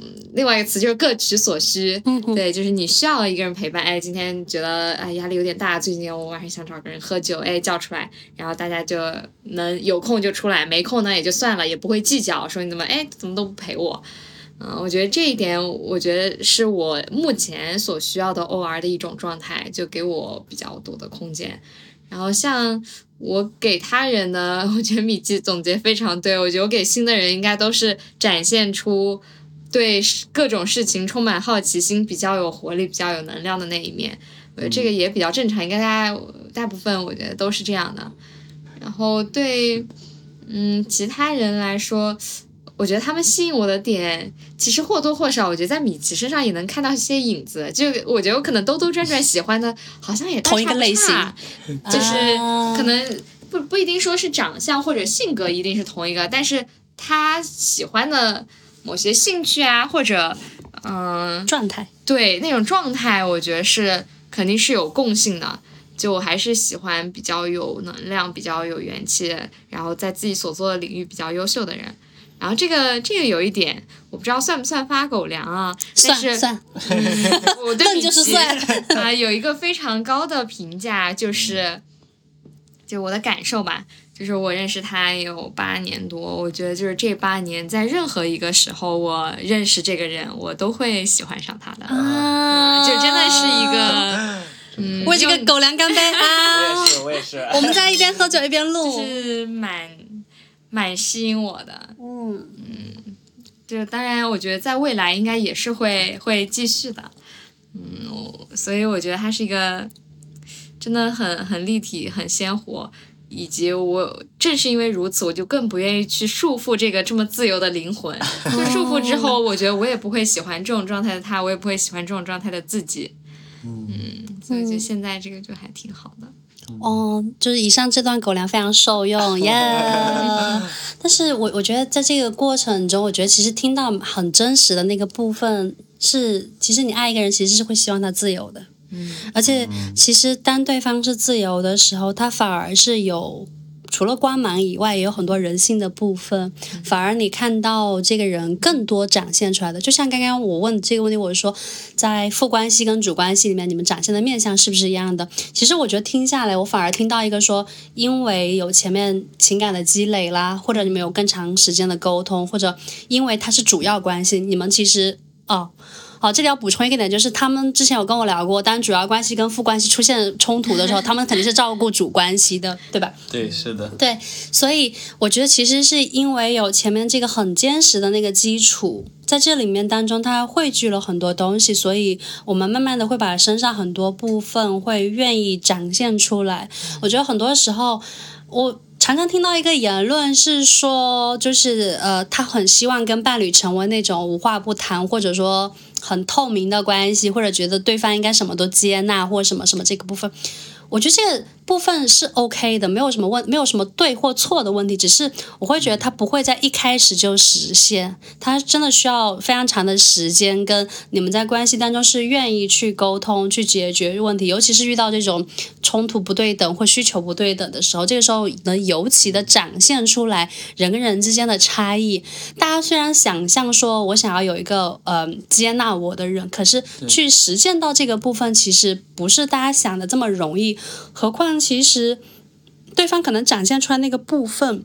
嗯，另外一个词就是各取所需，嗯对，就是你需要一个人陪伴。哎，今天觉得哎压力有点大，最近我晚上想找个人喝酒，哎叫出来，然后大家就能有空就出来，没空呢也就算了，也不会计较说你怎么哎怎么都不陪我。嗯，我觉得这一点，我觉得是我目前所需要的 OR 的一种状态，就给我比较多的空间。然后像我给他人呢，我觉得米记总结非常对，我觉得我给新的人应该都是展现出对各种事情充满好奇心、比较有活力、比较有能量的那一面。我觉得这个也比较正常，应该大家大部分我觉得都是这样的。然后对，嗯，其他人来说，我觉得他们吸引我的点，其实或多或少，我觉得在米奇身上也能看到一些影子。就我觉得我可能兜兜转转喜欢的，好像也同一个类型 就是啊可能不不一定说是长相或者性格一定是同一个，但是他喜欢的某些兴趣啊，或者嗯、状态，对那种状态，我觉得是肯定是有共性的。就我还是喜欢比较有能量、比较有元气，然后在自己所做的领域比较优秀的人。然后这个这个有一点，我不知道算不算发狗粮啊？但是算算，我对 论米奇就是算啊、有一个非常高的评价，就是就我的感受吧，就是我认识他有八年多，我觉得就是这八年在任何一个时候，我认识这个人，我都会喜欢上他的，啊，就真的是一个。嗯，为这个狗粮干杯我啊！也是，我也是。我们在一边喝酒一边 就录。是蛮蛮吸引我的。嗯嗯，就当然，我觉得在未来应该也是会会继续的。嗯，所以我觉得他是一个真的很很立体、很鲜活。以及我正是因为如此，我就更不愿意去束缚这个这么自由的灵魂。就束缚之后，我觉得我也不会喜欢这种状态的他，我也不会喜欢这种状态的自己。嗯，所以就现在这个就还挺好的。哦，就是以上这段狗粮非常受用耶。但是我我觉得在这个过程中，我觉得其实听到很真实的那个部分是，其实你爱一个人，其实是会希望他自由的。嗯，而且其实当对方是自由的时候，他反而是有除了光芒以外，也有很多人性的部分。反而你看到这个人更多展现出来的，就像刚刚我问这个问题，我说在副关系跟主关系里面，你们展现的面相是不是一样的？其实我觉得听下来，我反而听到一个说，因为有前面情感的积累啦，或者你们有更长时间的沟通，或者因为它是主要关系，你们其实哦。好，这里要补充一个点，就是他们之前有跟我聊过，当主要关系跟副关系出现冲突的时候，他们肯定是照顾主关系的，对吧？对，是的，对，所以我觉得其实是因为有前面这个很坚实的那个基础，在这里面当中，它汇聚了很多东西，所以我们慢慢的会把身上很多部分会愿意展现出来。我觉得很多时候，我常常听到一个言论是说，就是呃，他很希望跟伴侣成为那种无话不谈，或者说很透明的关系，或者觉得对方应该什么都接纳，或什么什么这个部分。我觉得这个部分是 OK 的，没有什么问，没有什么对或错的问题，只是我会觉得它不会在一开始就实现，它真的需要非常长的时间，跟你们在关系当中是愿意去沟通、去解决问题，尤其是遇到这种冲突不对等或需求不对等的时候，这个时候能尤其的展现出来人跟人之间的差异。大家虽然想象说我想要有一个呃接纳我的人，可是去实践到这个部分，其实不是大家想的这么容易。何况，其实对方可能展现出来那个部分，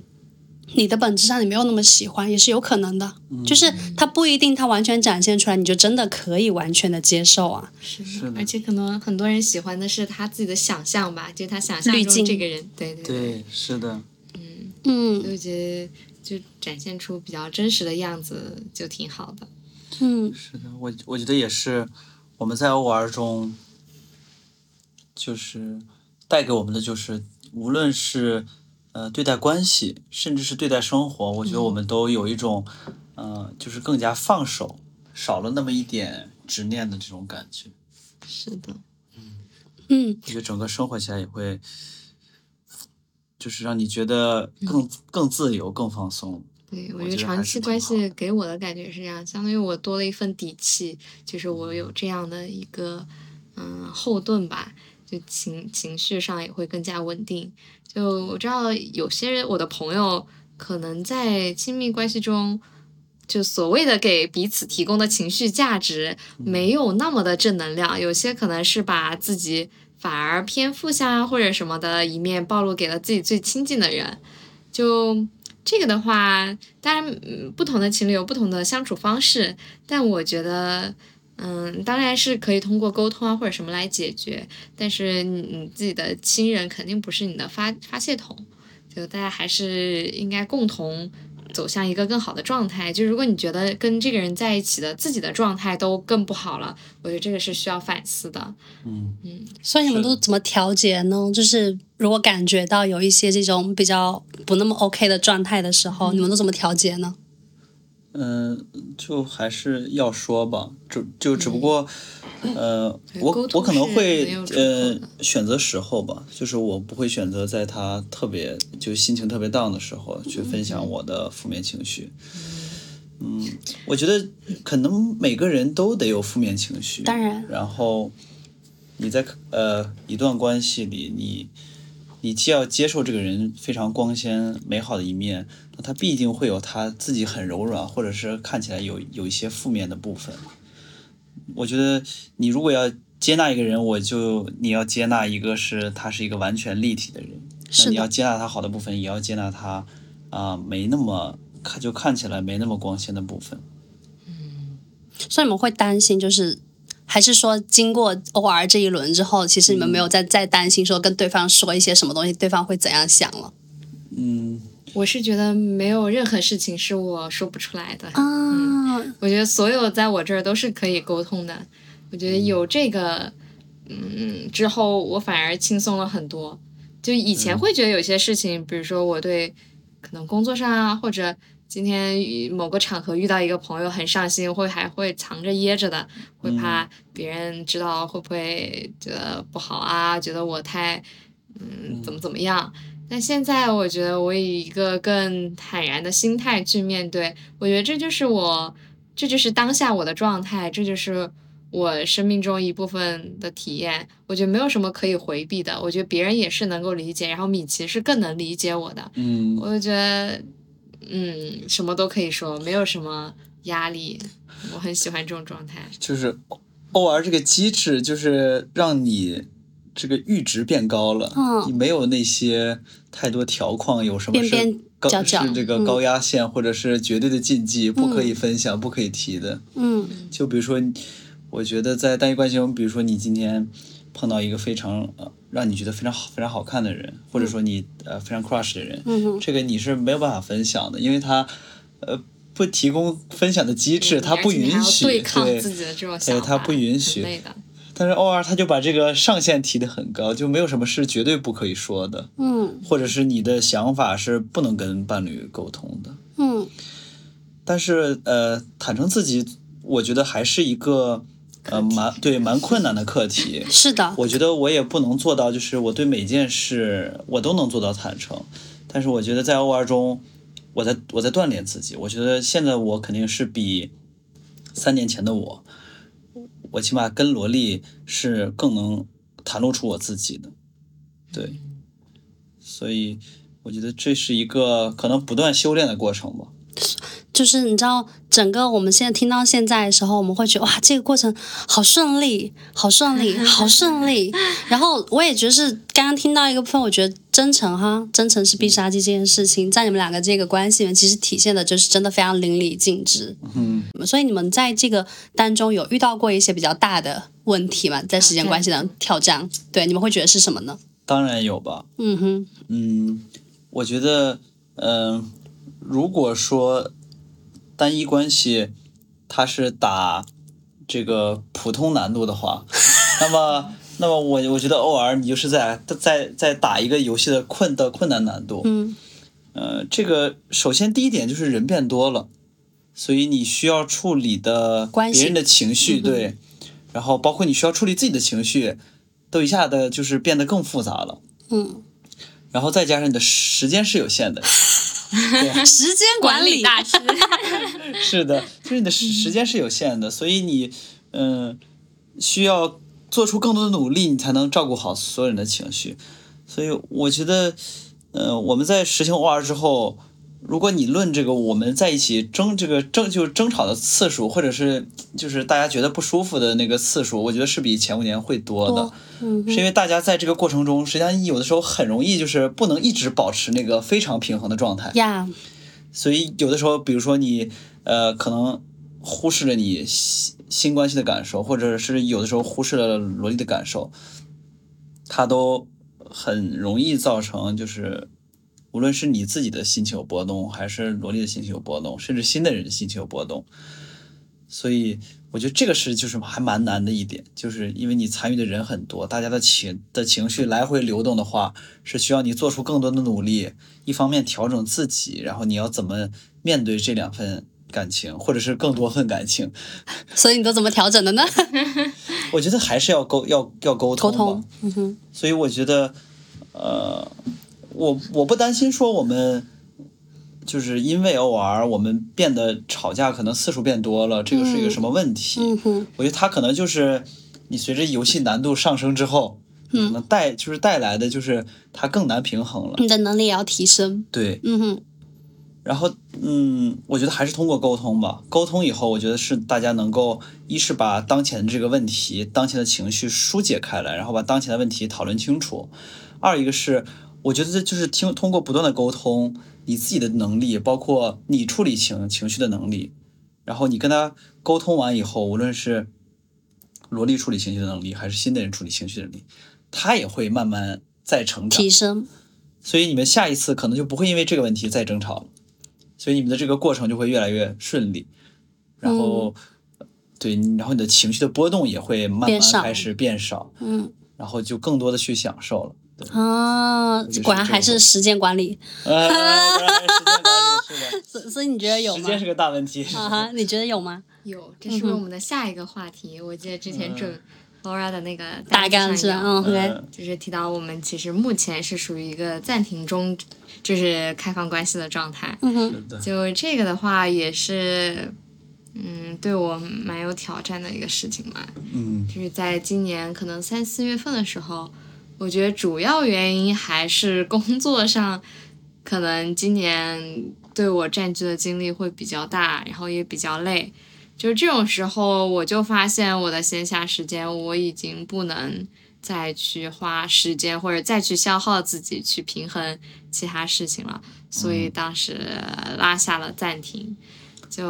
你的本质上你没有那么喜欢，也是有可能的。就是他不一定他完全展现出来，你就真的可以完全的接受啊。是是的而且可能很多人喜欢的是他自己的想象吧，就他想象滤镜中这个人，对对对，是的，嗯嗯。我觉得就展现出比较真实的样子就挺好的。嗯。是的，我我觉得也是，我们在偶尔中，就是带给我们的就是，无论是呃对待关系，甚至是对待生活，我觉得我们都有一种，呃，就是更加放手，少了那么一点执念的这种感觉。是的，嗯。嗯。我觉得整个生活起来也会，就是让你觉得更、更自由、更放松。对我我觉得长期关系给我的感觉是这样，相当于我多了一份底气，就是我有这样的一个嗯后盾吧，就情情绪上也会更加稳定。就我知道有些人，我的朋友可能在亲密关系中。就所谓的给彼此提供的情绪价值没有那么的正能量，有些可能是把自己反而偏负向或者什么的一面暴露给了自己最亲近的人。就这个的话，当然，嗯不同的情侣有不同的相处方式，但我觉得，嗯，当然是可以通过沟通啊或者什么来解决。但是你你自己的亲人肯定不是你的发发泄筒，就大家还是应该共同走向一个更好的状态。就如果你觉得跟这个人在一起的自己的状态都更不好了，我觉得这个是需要反思的。嗯嗯，所以你们都怎么调节呢？就是如果感觉到有一些这种比较不那么 OK 的状态的时候，你们都怎么调节呢？嗯，就还是要说吧，就就只不过，呃，我我可能会呃选择时候吧，就是我不会选择在他特别就心情特别 down 的时候去分享我的负面情绪。嗯，我觉得可能每个人都得有负面情绪，当然然后你在呃一段关系里，你你既要接受这个人非常光鲜美好的一面，那他必定会有他自己很柔软，或者是看起来有有一些负面的部分。我觉得你如果要接纳一个人，我就你要接纳一个是他是一个完全立体的人，那你要接纳他好的部分，也要接纳他啊、没那么看就看起来没那么光鲜的部分。嗯所以你们会担心，就是还是说经过 OR 这一轮之后，其实你们没有再再担心说跟对方说一些什么东西，对方会怎样想了？嗯，我是觉得没有任何事情是我说不出来的。啊，我觉得所有在我这儿都是可以沟通的。我觉得有这个，嗯，之后我反而轻松了很多。就以前会觉得有些事情，比如说我对可能工作上啊，或者今天与某个场合遇到一个朋友很上心，会还会藏着掖着的，会怕别人知道会不会觉得不好啊，觉得我太嗯怎么怎么样。但现在我觉得我以一个更坦然的心态去面对，我觉得这就是我，这就是当下我的状态，这就是我生命中一部分的体验。我觉得没有什么可以回避的，我觉得别人也是能够理解，然后米奇是更能理解我的。嗯，我就觉得，嗯，什么都可以说，没有什么压力，我很喜欢这种状态。就是 OR 这个机制，就是让你这个阈值变高了，嗯你没有那些太多条框，有什么是高是这个嗯高压线，或者是绝对的禁忌，不可以分享，不可以提的。嗯就比如说，我觉得在单一关系中，比如说你今天碰到一个非常呃让你觉得非常好、非常好看的人，或者说你呃非常 crush 的人，嗯，这个你是没有办法分享的，因为他呃不提供分享的机制，他不允许，对抗自己的这种想法，对他不允许。但是偶尔他就把这个上限提得很高，就没有什么是绝对不可以说的，嗯或者是你的想法是不能跟伴侣沟通的。嗯但是呃，坦诚自己，我觉得还是一个呃蛮对蛮困难的课题。是的，我觉得我也不能做到，就是我对每件事我都能做到坦诚，但是我觉得在 OR 中，我在我在锻炼自己。我觉得现在我肯定是比三年前的我，我起码跟萝莉是更能袒露出我自己的，对，所以我觉得这是一个可能不断修炼的过程吧。就是你知道，整个我们现在听到现在的时候，我们会觉得哇，这个过程好顺利，好顺利，好顺利。然后我也觉得是刚刚听到一个部分，我觉得真诚哈，真诚是必杀技这件事情，在你们两个这个关系里面，其实体现的就是真的非常淋漓尽致。嗯，所以你们在这个当中有遇到过一些比较大的问题吗？在时间关系上挑战，对，你们会觉得是什么呢？当然有吧。嗯哼，嗯，我觉得，嗯、如果说单一关系它是打这个普通难度的话，那么，那么我我觉得偶尔你就是在在在打一个游戏的困的困难难度。嗯。呃，这个首先第一点就是人变多了，所以你需要处理的别人的情绪，对，然后包括你需要处理自己的情绪，都一下子就是变得更复杂了。嗯，然后再加上你的时间是有限的，时间管理。大师，是的，就是你的时时间是有限的，所以你嗯、需要做出更多的努力，你才能照顾好所有人的情绪。所以我觉得，呃，我们在实行 OR 之后，如果你论这个我们在一起争这个争就是争吵的次数，或者是就是大家觉得不舒服的那个次数，我觉得是比前五年会多的。多，嗯是因为大家在这个过程中，实际上有的时候很容易就是不能一直保持那个非常平衡的状态。呀，所以有的时候，比如说你呃，可能忽视了你新新关系的感受，或者是有的时候忽视了萝莉的感受，它都很容易造成就是，无论是你自己的心情有波动，还是萝莉的心情有波动，甚至新的人的心情有波动。所以我觉得这个是就是还蛮难的一点，就是因为你参与的人很多，大家的情的情绪来回流动的话，是需要你做出更多的努力。一方面调整自己，然后你要怎么面对这两份感情，或者是更多份感情，所以你都怎么调整的呢？我觉得还是要沟要要沟通吧。沟通，嗯哼，所以我觉得，呃，我我不担心说我们就是因为 OR 我们变得吵架可能次数变多了，这个是一个什么问题？嗯哼，我觉得它可能就是你随着游戏难度上升之后，可能带就是带来的就是它更难平衡了。你的能力也要提升，对，嗯哼，然后，嗯，我觉得还是通过沟通吧。沟通以后，我觉得是大家能够一是把当前的这个问题、当前的情绪疏解开来，然后把当前的问题讨论清楚；二一个是，我觉得这就是听通过不断的沟通，你自己的能力，包括你处理情情绪的能力，然后你跟他沟通完以后，无论是萝莉处理情绪的能力，还是新的人处理情绪的能力，他也会慢慢再成长提。升，所以你们下一次可能就不会因为这个问题再争吵了，所以你们的这个过程就会越来越顺利，然后、对，然后你的情绪的波动也会慢慢开始变少，嗯然后就更多的去享受了。对，啊，果然还是时间管理。呃，果然时间管理是的，所所以你觉得有吗？时间是个大问题。啊哈，你觉得有吗？有，这是我们的下一个话题。我记得之前准 Laura 的那个大纲是嗯嗯就是提到我们其实目前是属于一个暂停中，就是开放关系的状态。嗯哼，是的，就这个的话，也是，嗯，对我蛮有挑战的一个事情嘛。嗯就是在今年可能三四月份的时候，我觉得主要原因还是工作上，可能今年对我占据的精力会比较大，然后也比较累。就是这种时候，我就发现我的闲暇时间我已经不能再去花时间或者再去消耗自己去平衡其他事情了，所以当时拉下了暂停。就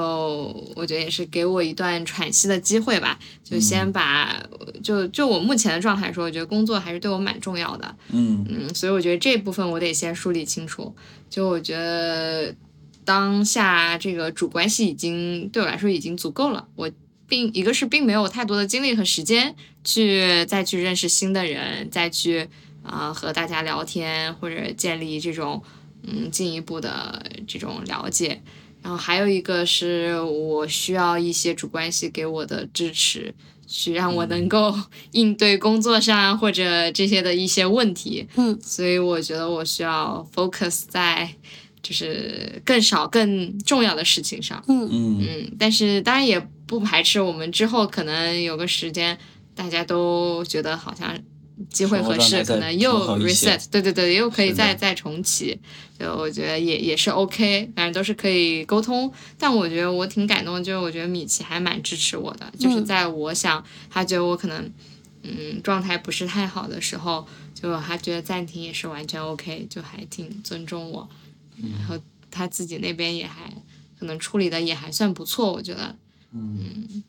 我觉得也是给我一段喘息的机会吧，就先把、就就我目前的状态来说，我觉得工作还是对我蛮重要的，嗯嗯，所以我觉得这部分我得先梳理清楚。就我觉得当下这个主关系已经对我来说已经足够了，我并一个是并没有太多的精力和时间去再去认识新的人，再去啊、和大家聊天或者建立这种嗯进一步的这种了解。然后还有一个是我需要一些主关系给我的支持，去让我能够 应对工作上或者这些的一些问题。嗯，所以我觉得我需要 focus 在就是更少更重要的事情上。嗯嗯嗯，但是当然也不排斥我们之后可能有个时间，大家都觉得好像机会合适，可能又 reset，对对对，又可以再再重启。就我觉得也也是 OK，反正都是可以沟通。但我觉得我挺感动，就是我觉得米奇还蛮支持我的，就是嗯在我想他觉得我可能嗯状态不是太好的时候，就他觉得暂停也是完全 OK，就还挺尊重我。然后他自己那边也还可能处理的也还算不错，我觉得。嗯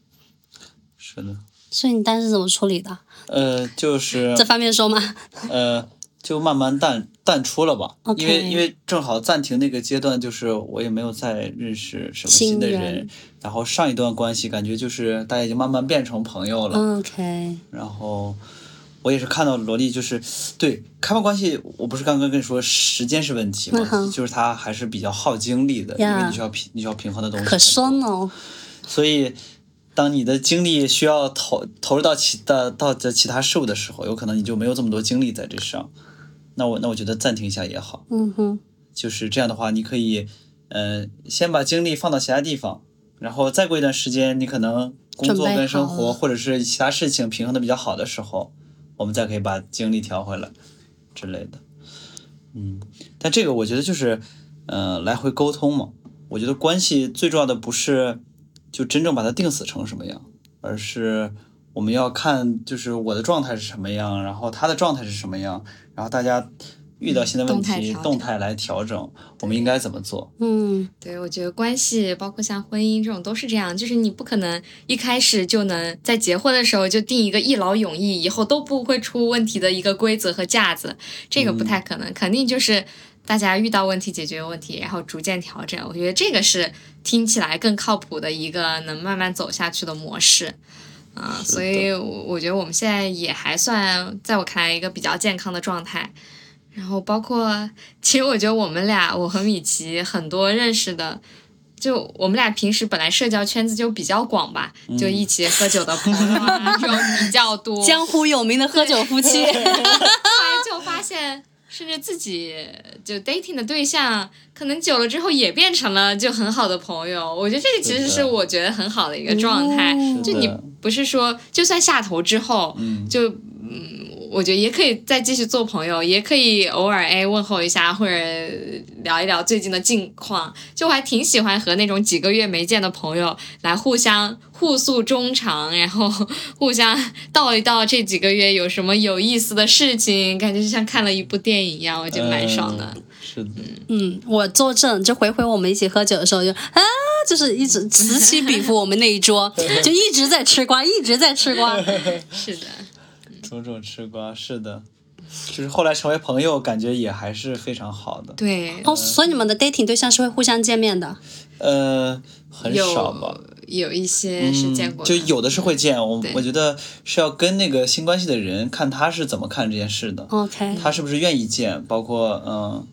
是的，所以你当时怎么处理的？呃，就是这方面说吗？呃，就慢慢淡淡出了吧。因为因为正好暂停那个阶段，就是我也没有再认识什么新新的人人，然后上一段关系感觉就是大家已经慢慢变成朋友了，OK，然后。我也是看到萝莉，就是对开放关系，我不是刚刚跟你说时间是问题吗嗯就是它还是比较耗精力的因为你需要平你需要平衡的东西可很多说呢。所以，当你的精力需要投投入到其到到这其他事物的时候，有可能你就没有这么多精力在这上。那我那我觉得暂停一下也好，嗯哼，就是这样的话，你可以，呃，先把精力放到其他地方，然后再过一段时间，你可能工作跟生活或者是其他事情平衡的比较好的时候，我们再可以把精力调回来之类的。嗯，但这个我觉得就是，呃，来回沟通嘛。我觉得关系最重要的不是就真正把它定死成什么样，而是我们要看就是我的状态是什么样，然后他的状态是什么样，然后大家遇到新的问题，动态动态来调整，我们应该怎么做？嗯对，我觉得关系包括像婚姻这种都是这样，就是你不可能一开始就能在结婚的时候就定一个一劳永逸，以后都不会出问题的一个规则和架子，这个不太可能，肯定就是大家遇到问题解决问题，然后逐渐调整。我觉得这个是听起来更靠谱的一个能慢慢走下去的模式。啊、所以我我觉得我们现在也还算，在我看来一个比较健康的状态。然后包括，其实我觉得我们俩，我和米奇很多认识的，就我们俩平时本来社交圈子就比较广吧，就一起喝酒的朋友啊，这种比较多。江湖有名的喝酒夫妻。后来就发现，甚至自己就 dating 的对象，可能久了之后也变成了就很好的朋友。我觉得这个其实是我觉得很好的一个状态，哦。就你不是说就算下头之后，嗯，就嗯，我觉得也可以再继续做朋友，也可以偶尔哎问候一下，或者聊一聊最近的近况。就我还挺喜欢和那种几个月没见的朋友来互相互诉衷肠，然后互相道一道这几个月有什么有意思的事情，感觉就像看了一部电影一样，我觉得蛮爽的。嗯是的，嗯，我作证，就回回我们一起喝酒的时候就啊，就是一直此起彼伏，我们那一桌 就一直在吃瓜，一直在吃瓜。是的，种种吃瓜，是的，就是后来成为朋友，感觉也还是非常好的。对，哦，所以你们的 dating 对象是会互相见面的。呃，很少吧。有一些是见过的、就有的是会见我，我觉得是要跟那个新关系的人看他是怎么看这件事的，OK，他是不是愿意见，包括嗯，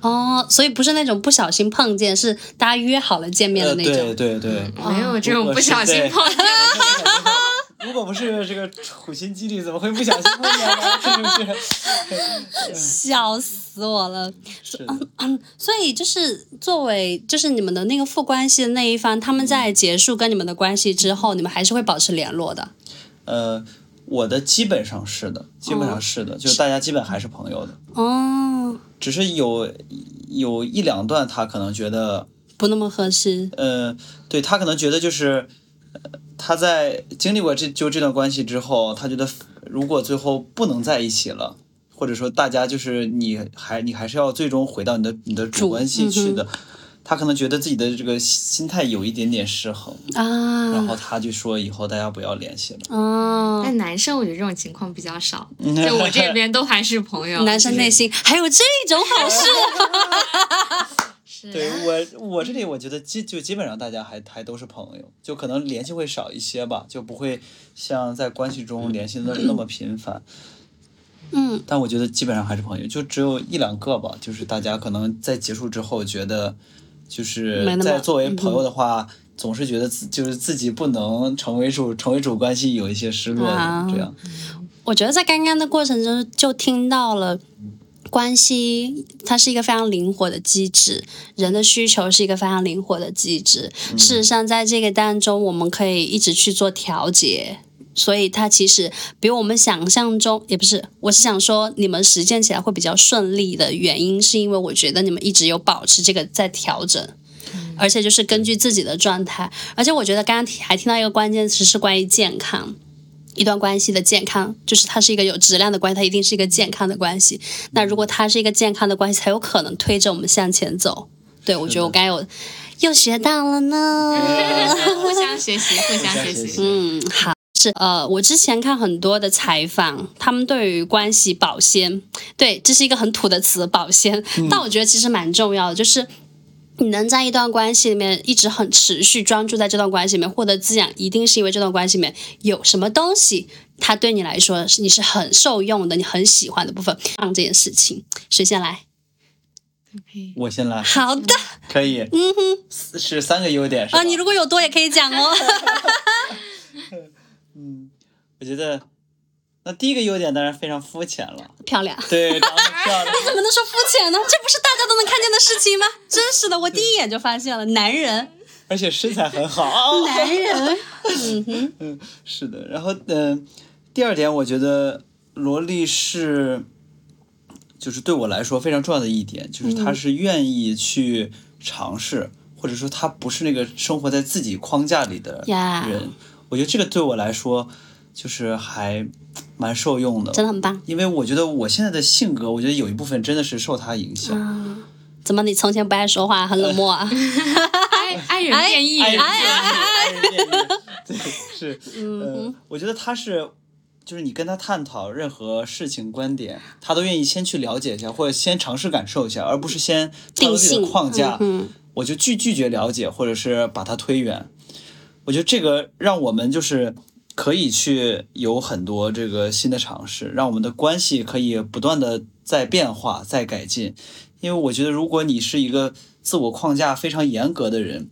哦，所以不是那种不小心碰见，是大家约好了见面的呃，那种。对对对，没有这种不小心碰见。如果不是这个处心积虑，怎么会不小心碰见呢？是不是？笑死我了。是所以就是作为就是你们的那个副关系的那一方，他们在结束跟你们的关系之后，你们还是会保持联络的。呃，我的基本上是的，基本上是的，就是大家基本还是朋友的，哦，只是有有一两段他可能觉得不那么合适。呃，对他可能觉得就是，呃，他在经历过这就这段关系之后，他觉得如果最后不能在一起了，或者说大家就是你还你还是要最终回到你的你的主主关系去嗯的，他可能觉得自己的这个心态有一点点失衡啊，然啊后他就说以后大家不要联系了。哦！但男生我觉得这种情况比较少，就我这边都还是朋友。男生内心 还有这种好事，是对我我这里我觉得基就基本上大家还还都是朋友，就可能联系会少一些吧，就不会像在关系中联系的那么频繁。嗯，但我觉得基本上还是朋友，就只有一两个吧，就是大家可能在结束之后觉得，就是在作为朋友的话，总是觉得自就是自己不能成为主成为主关系有一些失落、啊这样。我觉得在刚刚的过程中就听到了。关系它是一个非常灵活的机制，人的需求是一个非常灵活的机制。事实上，在这个当中，我们可以一直去做调节，所以它其实比我们想象中也不是，我是想说你们实践起来会比较顺利的原因，是因为我觉得你们一直有保持这个在调整。而且就是根据自己的状态，而且我觉得刚刚还听到一个关键词是关于健康，一段关系的健康，就是它是一个有质量的关系，它一定是一个健康的关系。那如果它是一个健康的关系，才有可能推着我们向前走。对，我觉得我该有又学到了呢。互相学习，互相学习互相学习。嗯，好。是呃，我之前看很多的采访，他们对于关系保鲜，对，这是一个很土的词，保鲜，但我觉得其实蛮重要的，就是你能在一段关系里面一直很持续专注在这段关系里面获得滋养，一定是因为这段关系里面有什么东西，它对你来说是你是很受用的，你很喜欢的部分。让这件事情，谁先来？我先来，好的，可以，嗯哼，是三个优点是吧？啊，你如果有多也可以讲哦。嗯我觉得，那第一个优点当然非常肤浅了，漂亮。对，长得漂亮。你怎么能说肤浅呢？这不是大家都能看见的事情吗？真是的，我第一眼就发现了，男人，而且身材很好。哦男人，嗯哼，是的，然后嗯、呃第二点，我觉得萝莉是，就是对我来说非常重要的一点，就是她是愿意去尝试，或者说她不是那个生活在自己框架里的呀人。我觉得这个对我来说就是还蛮受用的，真的很棒因为我觉得我现在的性格，我觉得有一部分真的是受他影响。啊！怎么你从前不爱说话，很冷漠啊？爱爱人变异人，爱人变异，爱人 对，是，嗯，我觉得他是，就是你跟他探讨任何事情观点，他都愿意先去了解一下，或者先尝试感受一下，而不是先跳入自己的定性框架，嗯我就拒拒绝了解，或者是把他推远。我觉得这个让我们就是可以去有很多这个新的尝试，让我们的关系可以不断的在变化、在改进。因为我觉得，如果你是一个自我框架非常严格的人，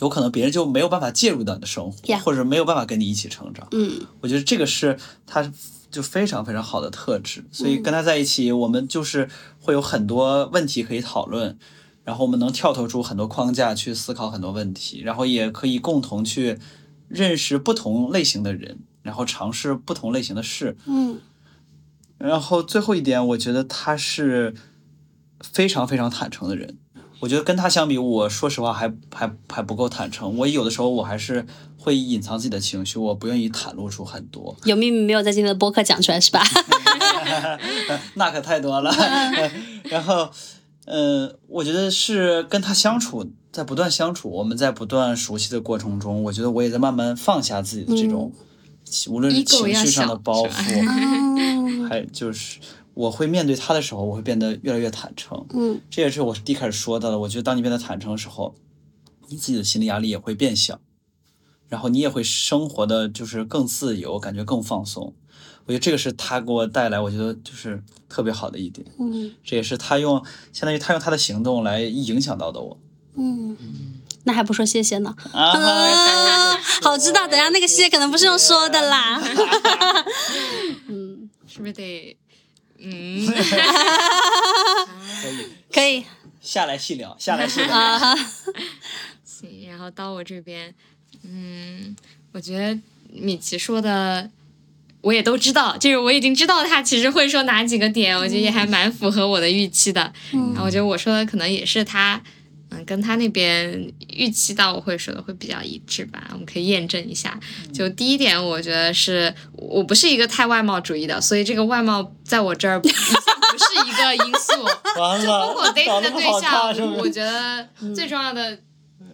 有可能别人就没有办法介入到你的生活或者没有办法跟你一起成长。嗯我觉得这个是他就非常非常好的特质，所以跟他在一起，我们就是会有很多问题可以讨论，然后我们能跳脱出很多框架去思考很多问题，然后也可以共同去认识不同类型的人，然后尝试不同类型的事。嗯然后最后一点，我觉得他是非常非常坦诚的人。我觉得跟他相比，我说实话还还还不够坦诚。我有的时候我还是会隐藏自己的情绪，我不愿意袒露出很多。有秘密没有在今天的播客讲出来是吧？那可太多了。然后，呃，我觉得是跟他相处在不断相处，我们在不断熟悉的过程中，我觉得我也在慢慢放下自己的这种，无论是情绪上的包袱，还就是我会面对他的时候，我会变得越来越坦诚。嗯这也是我一开始说到的。我觉得当你变得坦诚的时候，你自己的心理压力也会变小，然后你也会生活的就是更自由，感觉更放松。我觉得这个是他给我带来，我觉得就是特别好的一点。嗯这也是他用，相当于他用他的行动来影响到的我。嗯，那还不说谢谢呢？啊，啊，好知道，等下那个谢谢可能不是用说的啦。嗯，是不是得？嗯，可以可以下来细聊，下来细聊。啊哈，行，然后到我这边，嗯，我觉得米奇说的我也都知道，就是我已经知道他其实会说哪几个点，我觉得也还蛮符合我的预期的。然后我觉得我说的可能也是他，嗯，跟他那边预期到我会说的会比较一致吧，我们可以验证一下。就第一点，我觉得是我不是一个太外貌主义的，所以这个外貌在我这儿不是一个因素。就包括，dating 的对象，我觉得最重要的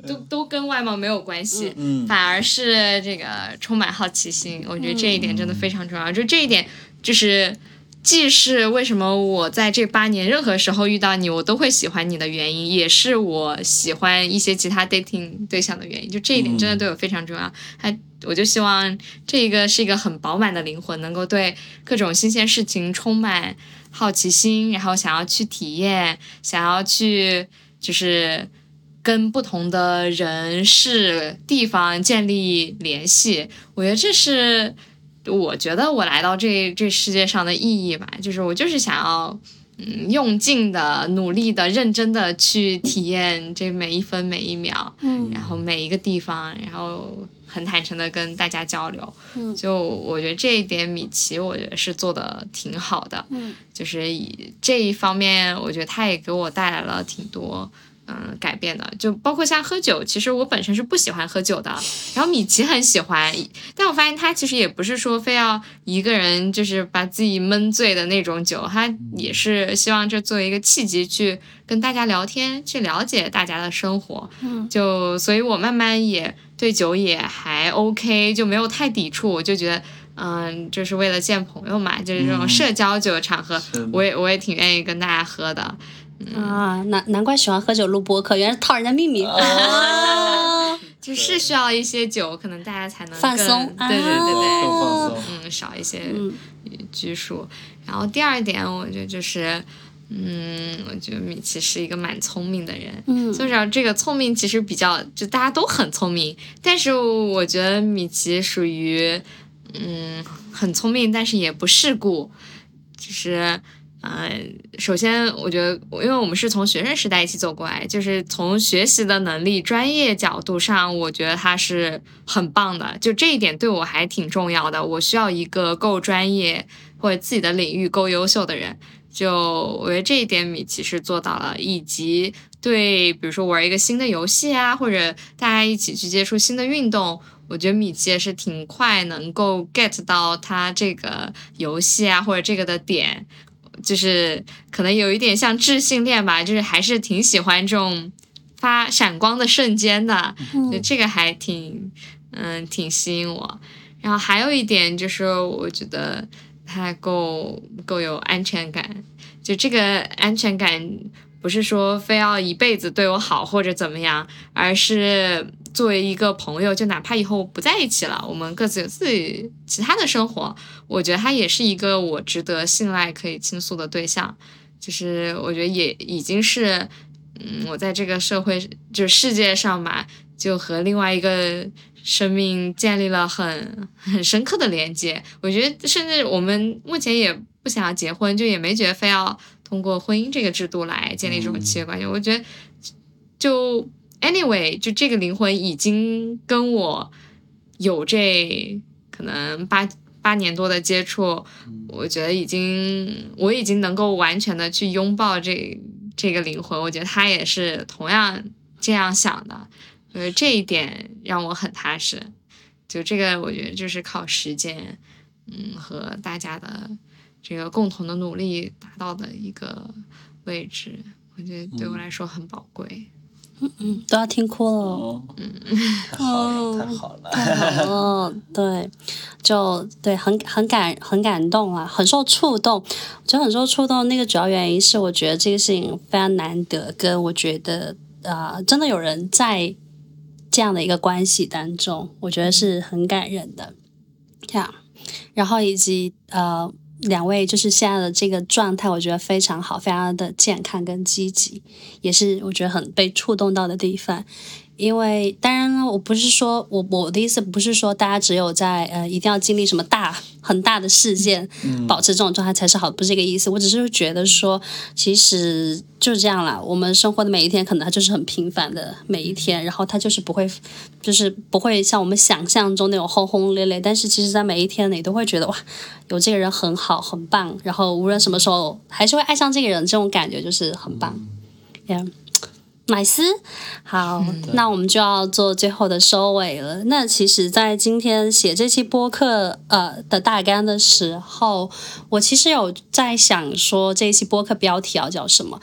都都跟外貌没有关系，嗯反而是这个充满好奇心。我觉得这一点真的非常重要。就这一点，就是既是为什么我在这八年任何时候遇到你，我都会喜欢你的原因，也是我喜欢一些其他 dating 对象的原因。就这一点真的对我非常重要。还我就希望这一个是一个很饱满的灵魂，能够对各种新鲜事情充满好奇心，然后想要去体验，想要去就是跟不同的人事地方建立联系。我觉得这是我觉得我来到这这世界上的意义吧，就是我就是想要。嗯，用尽的、努力的、认真的去体验这每一分每一秒，嗯然后每一个地方，然后很坦诚的跟大家交流。嗯就我觉得这一点，米奇我觉得是做的挺好的。嗯就是以这一方面，我觉得他也给我带来了挺多嗯改变的，就包括像喝酒，其实我本身是不喜欢喝酒的，然后米奇很喜欢，但我发现他其实也不是说非要一个人就是把自己闷醉的那种酒，他也是希望这作为一个契机去跟大家聊天，去了解大家的生活，嗯就所以我慢慢也对酒也还 OK，就没有太抵触，我就觉得。嗯，就是为了见朋友嘛，就是这种嗯社交酒场合，我也我也挺愿意跟大家喝的。啊，难难怪喜欢喝酒录播客，原来是套人家秘密。啊就是需要一些酒，可能大家才能更放松对对对更对，放松。嗯，少一些嗯拘束。然后第二点，我觉得就是，嗯，我觉得米奇是一个蛮聪明的人。嗯虽然这个聪明其实比较，就大家都很聪明，但是我觉得米奇属于，嗯，很聪明，但是也不世故，就是。呃，首先，我觉得，因为我们是从学生时代一起走过来，就是从学习的能力、专业角度上，我觉得他是很棒的。就这一点对我还挺重要的。我需要一个够专业或者自己的领域够优秀的人。就我觉得这一点，米奇是做到了，以及对，比如说玩一个新的游戏啊，或者大家一起去接触新的运动，我觉得米奇也是挺快能够 get 到他这个游戏啊或者这个的点，就是可能有一点像智性恋吧，就是还是挺喜欢这种发闪光的瞬间的，就这个还挺嗯挺吸引我。然后还有一点就是，我觉得他够够有安全感，就这个安全感不是说非要一辈子对我好或者怎么样，而是作为一个朋友，就哪怕以后不在一起了，我们各自有自己其他的生活，我觉得他也是一个我值得信赖、可以倾诉的对象。就是我觉得也已经是，嗯，我在这个社会就是世界上吧，就和另外一个生命建立了很很深刻的连接。我觉得，甚至我们目前也不想要结婚，就也没觉得非要通过婚姻这个制度来建立这种契约关系。我觉得，就 anyway，就这个灵魂已经跟我有这可能八八年多的接触，我觉得已经我已经能够完全的去拥抱这这个灵魂。我觉得他也是同样这样想的。呃，这一点让我很踏实。就这个，我觉得就是靠时间，嗯，和大家的这个共同的努力达到的一个位置。我觉得对我来说很宝贵。嗯，都要听哭了。哦，太好了，太好了。哦，对，就对，很很感很感动啊，很受触动。我觉得很受触动，那个主要原因是我觉得这个事情非常难得，跟我觉得呃，真的有人在这样的一个关系当中，我觉得是很感人的。这样，然后以及呃。两位就是现在的这个状态，我觉得非常好，非常的健康跟积极，也是我觉得很被触动到的地方。因为当然了，我不是说我我的意思不是说大家只有在呃一定要经历什么大很大的事件，保持这种状态才是好，不是这个意思。我只是觉得说，其实就是这样啦。我们生活的每一天，可能它就是很平凡的每一天，然后它就是不会，就是不会像我们想象中那种轰轰烈烈。但是其实，在每一天，你都会觉得哇，有这个人很好，很棒。然后无论什么时候，还是会爱上这个人，这种感觉就是很棒。Yeah。买斯，好，那我们就要做最后的收尾了。那其实，在今天写这期播客呃的大纲的时候，我其实有在想说，这一期播客标题要叫什么？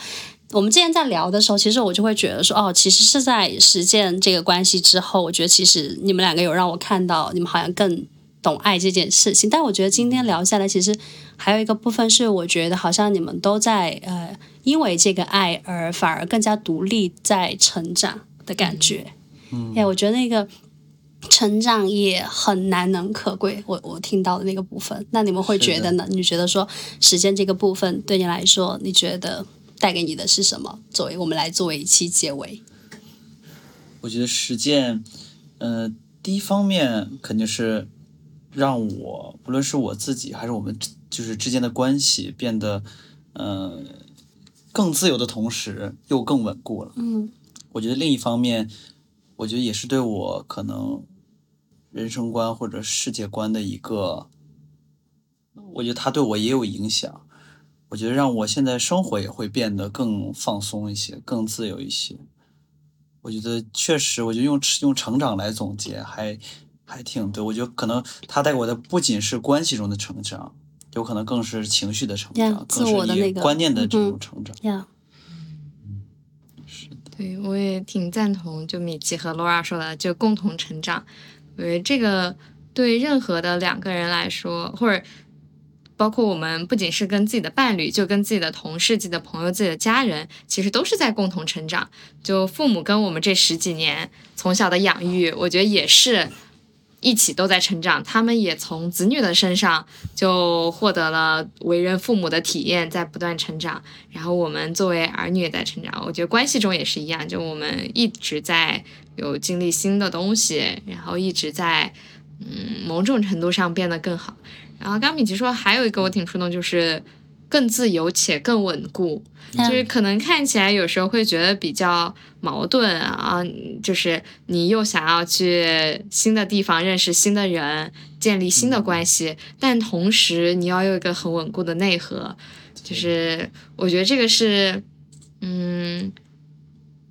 我们之前在聊的时候，其实我就会觉得说，哦，其实是在实践这个关系之后，我觉得其实你们两个有让我看到，你们好像更。懂爱这件事情，但我觉得今天聊下来，其实还有一个部分是，我觉得好像你们都在呃，因为这个爱而反而更加独立，在成长的感觉。嗯，哎，我觉得那个成长也很难能可贵。我我听到的那个部分，那你们会觉得呢？你觉得说时间这个部分对你来说，你觉得带给你的是什么？作为我们来作为一期结尾，我觉得实践，呃，第一方面肯定是。让我无论是我自己还是我们就是之间的关系变得，呃，更自由的同时又更稳固了。嗯，我觉得另一方面，我觉得也是对我可能人生观或者世界观的一个，我觉得他对我也有影响。我觉得让我现在生活也会变得更放松一些，更自由一些。我觉得确实，我觉得用用成长来总结还。还挺对，我觉得可能他带给我的不仅是关系中的成长，有可能更是情绪的成长，自我的那个观念的这种成长。对，我也挺赞同，就米奇和罗拉说的，就共同成长。我觉得这个对任何的两个人来说，或者包括我们，不仅是跟自己的伴侣，就跟自己的同事、自己的朋友、自己的家人，其实都是在共同成长。就父母跟我们这十几年从小的养育，我觉得也是。一起都在成长，他们也从子女的身上就获得了为人父母的体验，在不断成长。然后我们作为儿女也在成长，我觉得关系中也是一样，就我们一直在有经历新的东西，然后一直在嗯某种程度上变得更好。然后刚米奇说还有一个我挺触动，就是更自由且更稳固。就是可能看起来有时候会觉得比较矛盾啊，就是你又想要去新的地方认识新的人，建立新的关系，但同时你要有一个很稳固的内核。就是我觉得这个是，嗯，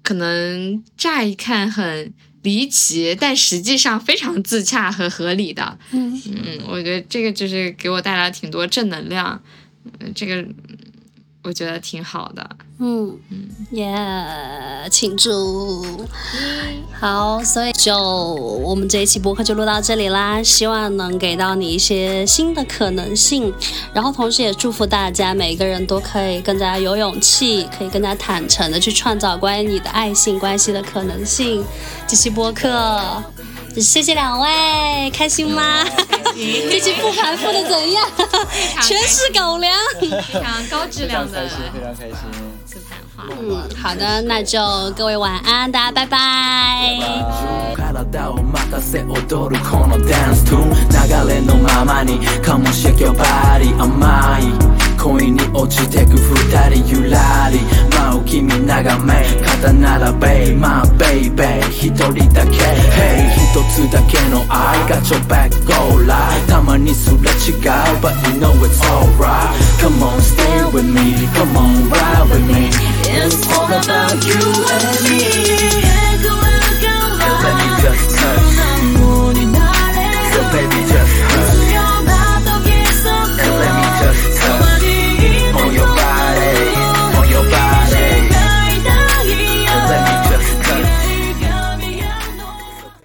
可能乍一看很离奇，但实际上非常自洽和合理的。嗯嗯，我觉得这个就是给我带来挺多正能量。嗯，这个。我觉得挺好的，嗯嗯，耶，庆祝，好，所以就我们这一期播客就录到这里啦，希望能给到你一些新的可能性，然后同时也祝福大家每个人都可以更加有勇气，可以更加坦诚的去创造关于你的爱性关系的可能性。这期播客。谢谢两位，开心吗？这期复盘复的怎样？全是狗粮，非常高质量的，非常开心。嗯，好的，那就各位晚安，大家拜拜。恋に間を君眺め肩並べまあベイベイ一人だけ Hey 一つだけの愛がちょバッゴーライたまにすれ違う But you know it's alright. Come on stay with me. Come on ride with me. It's all about you and me. Touch. Baby just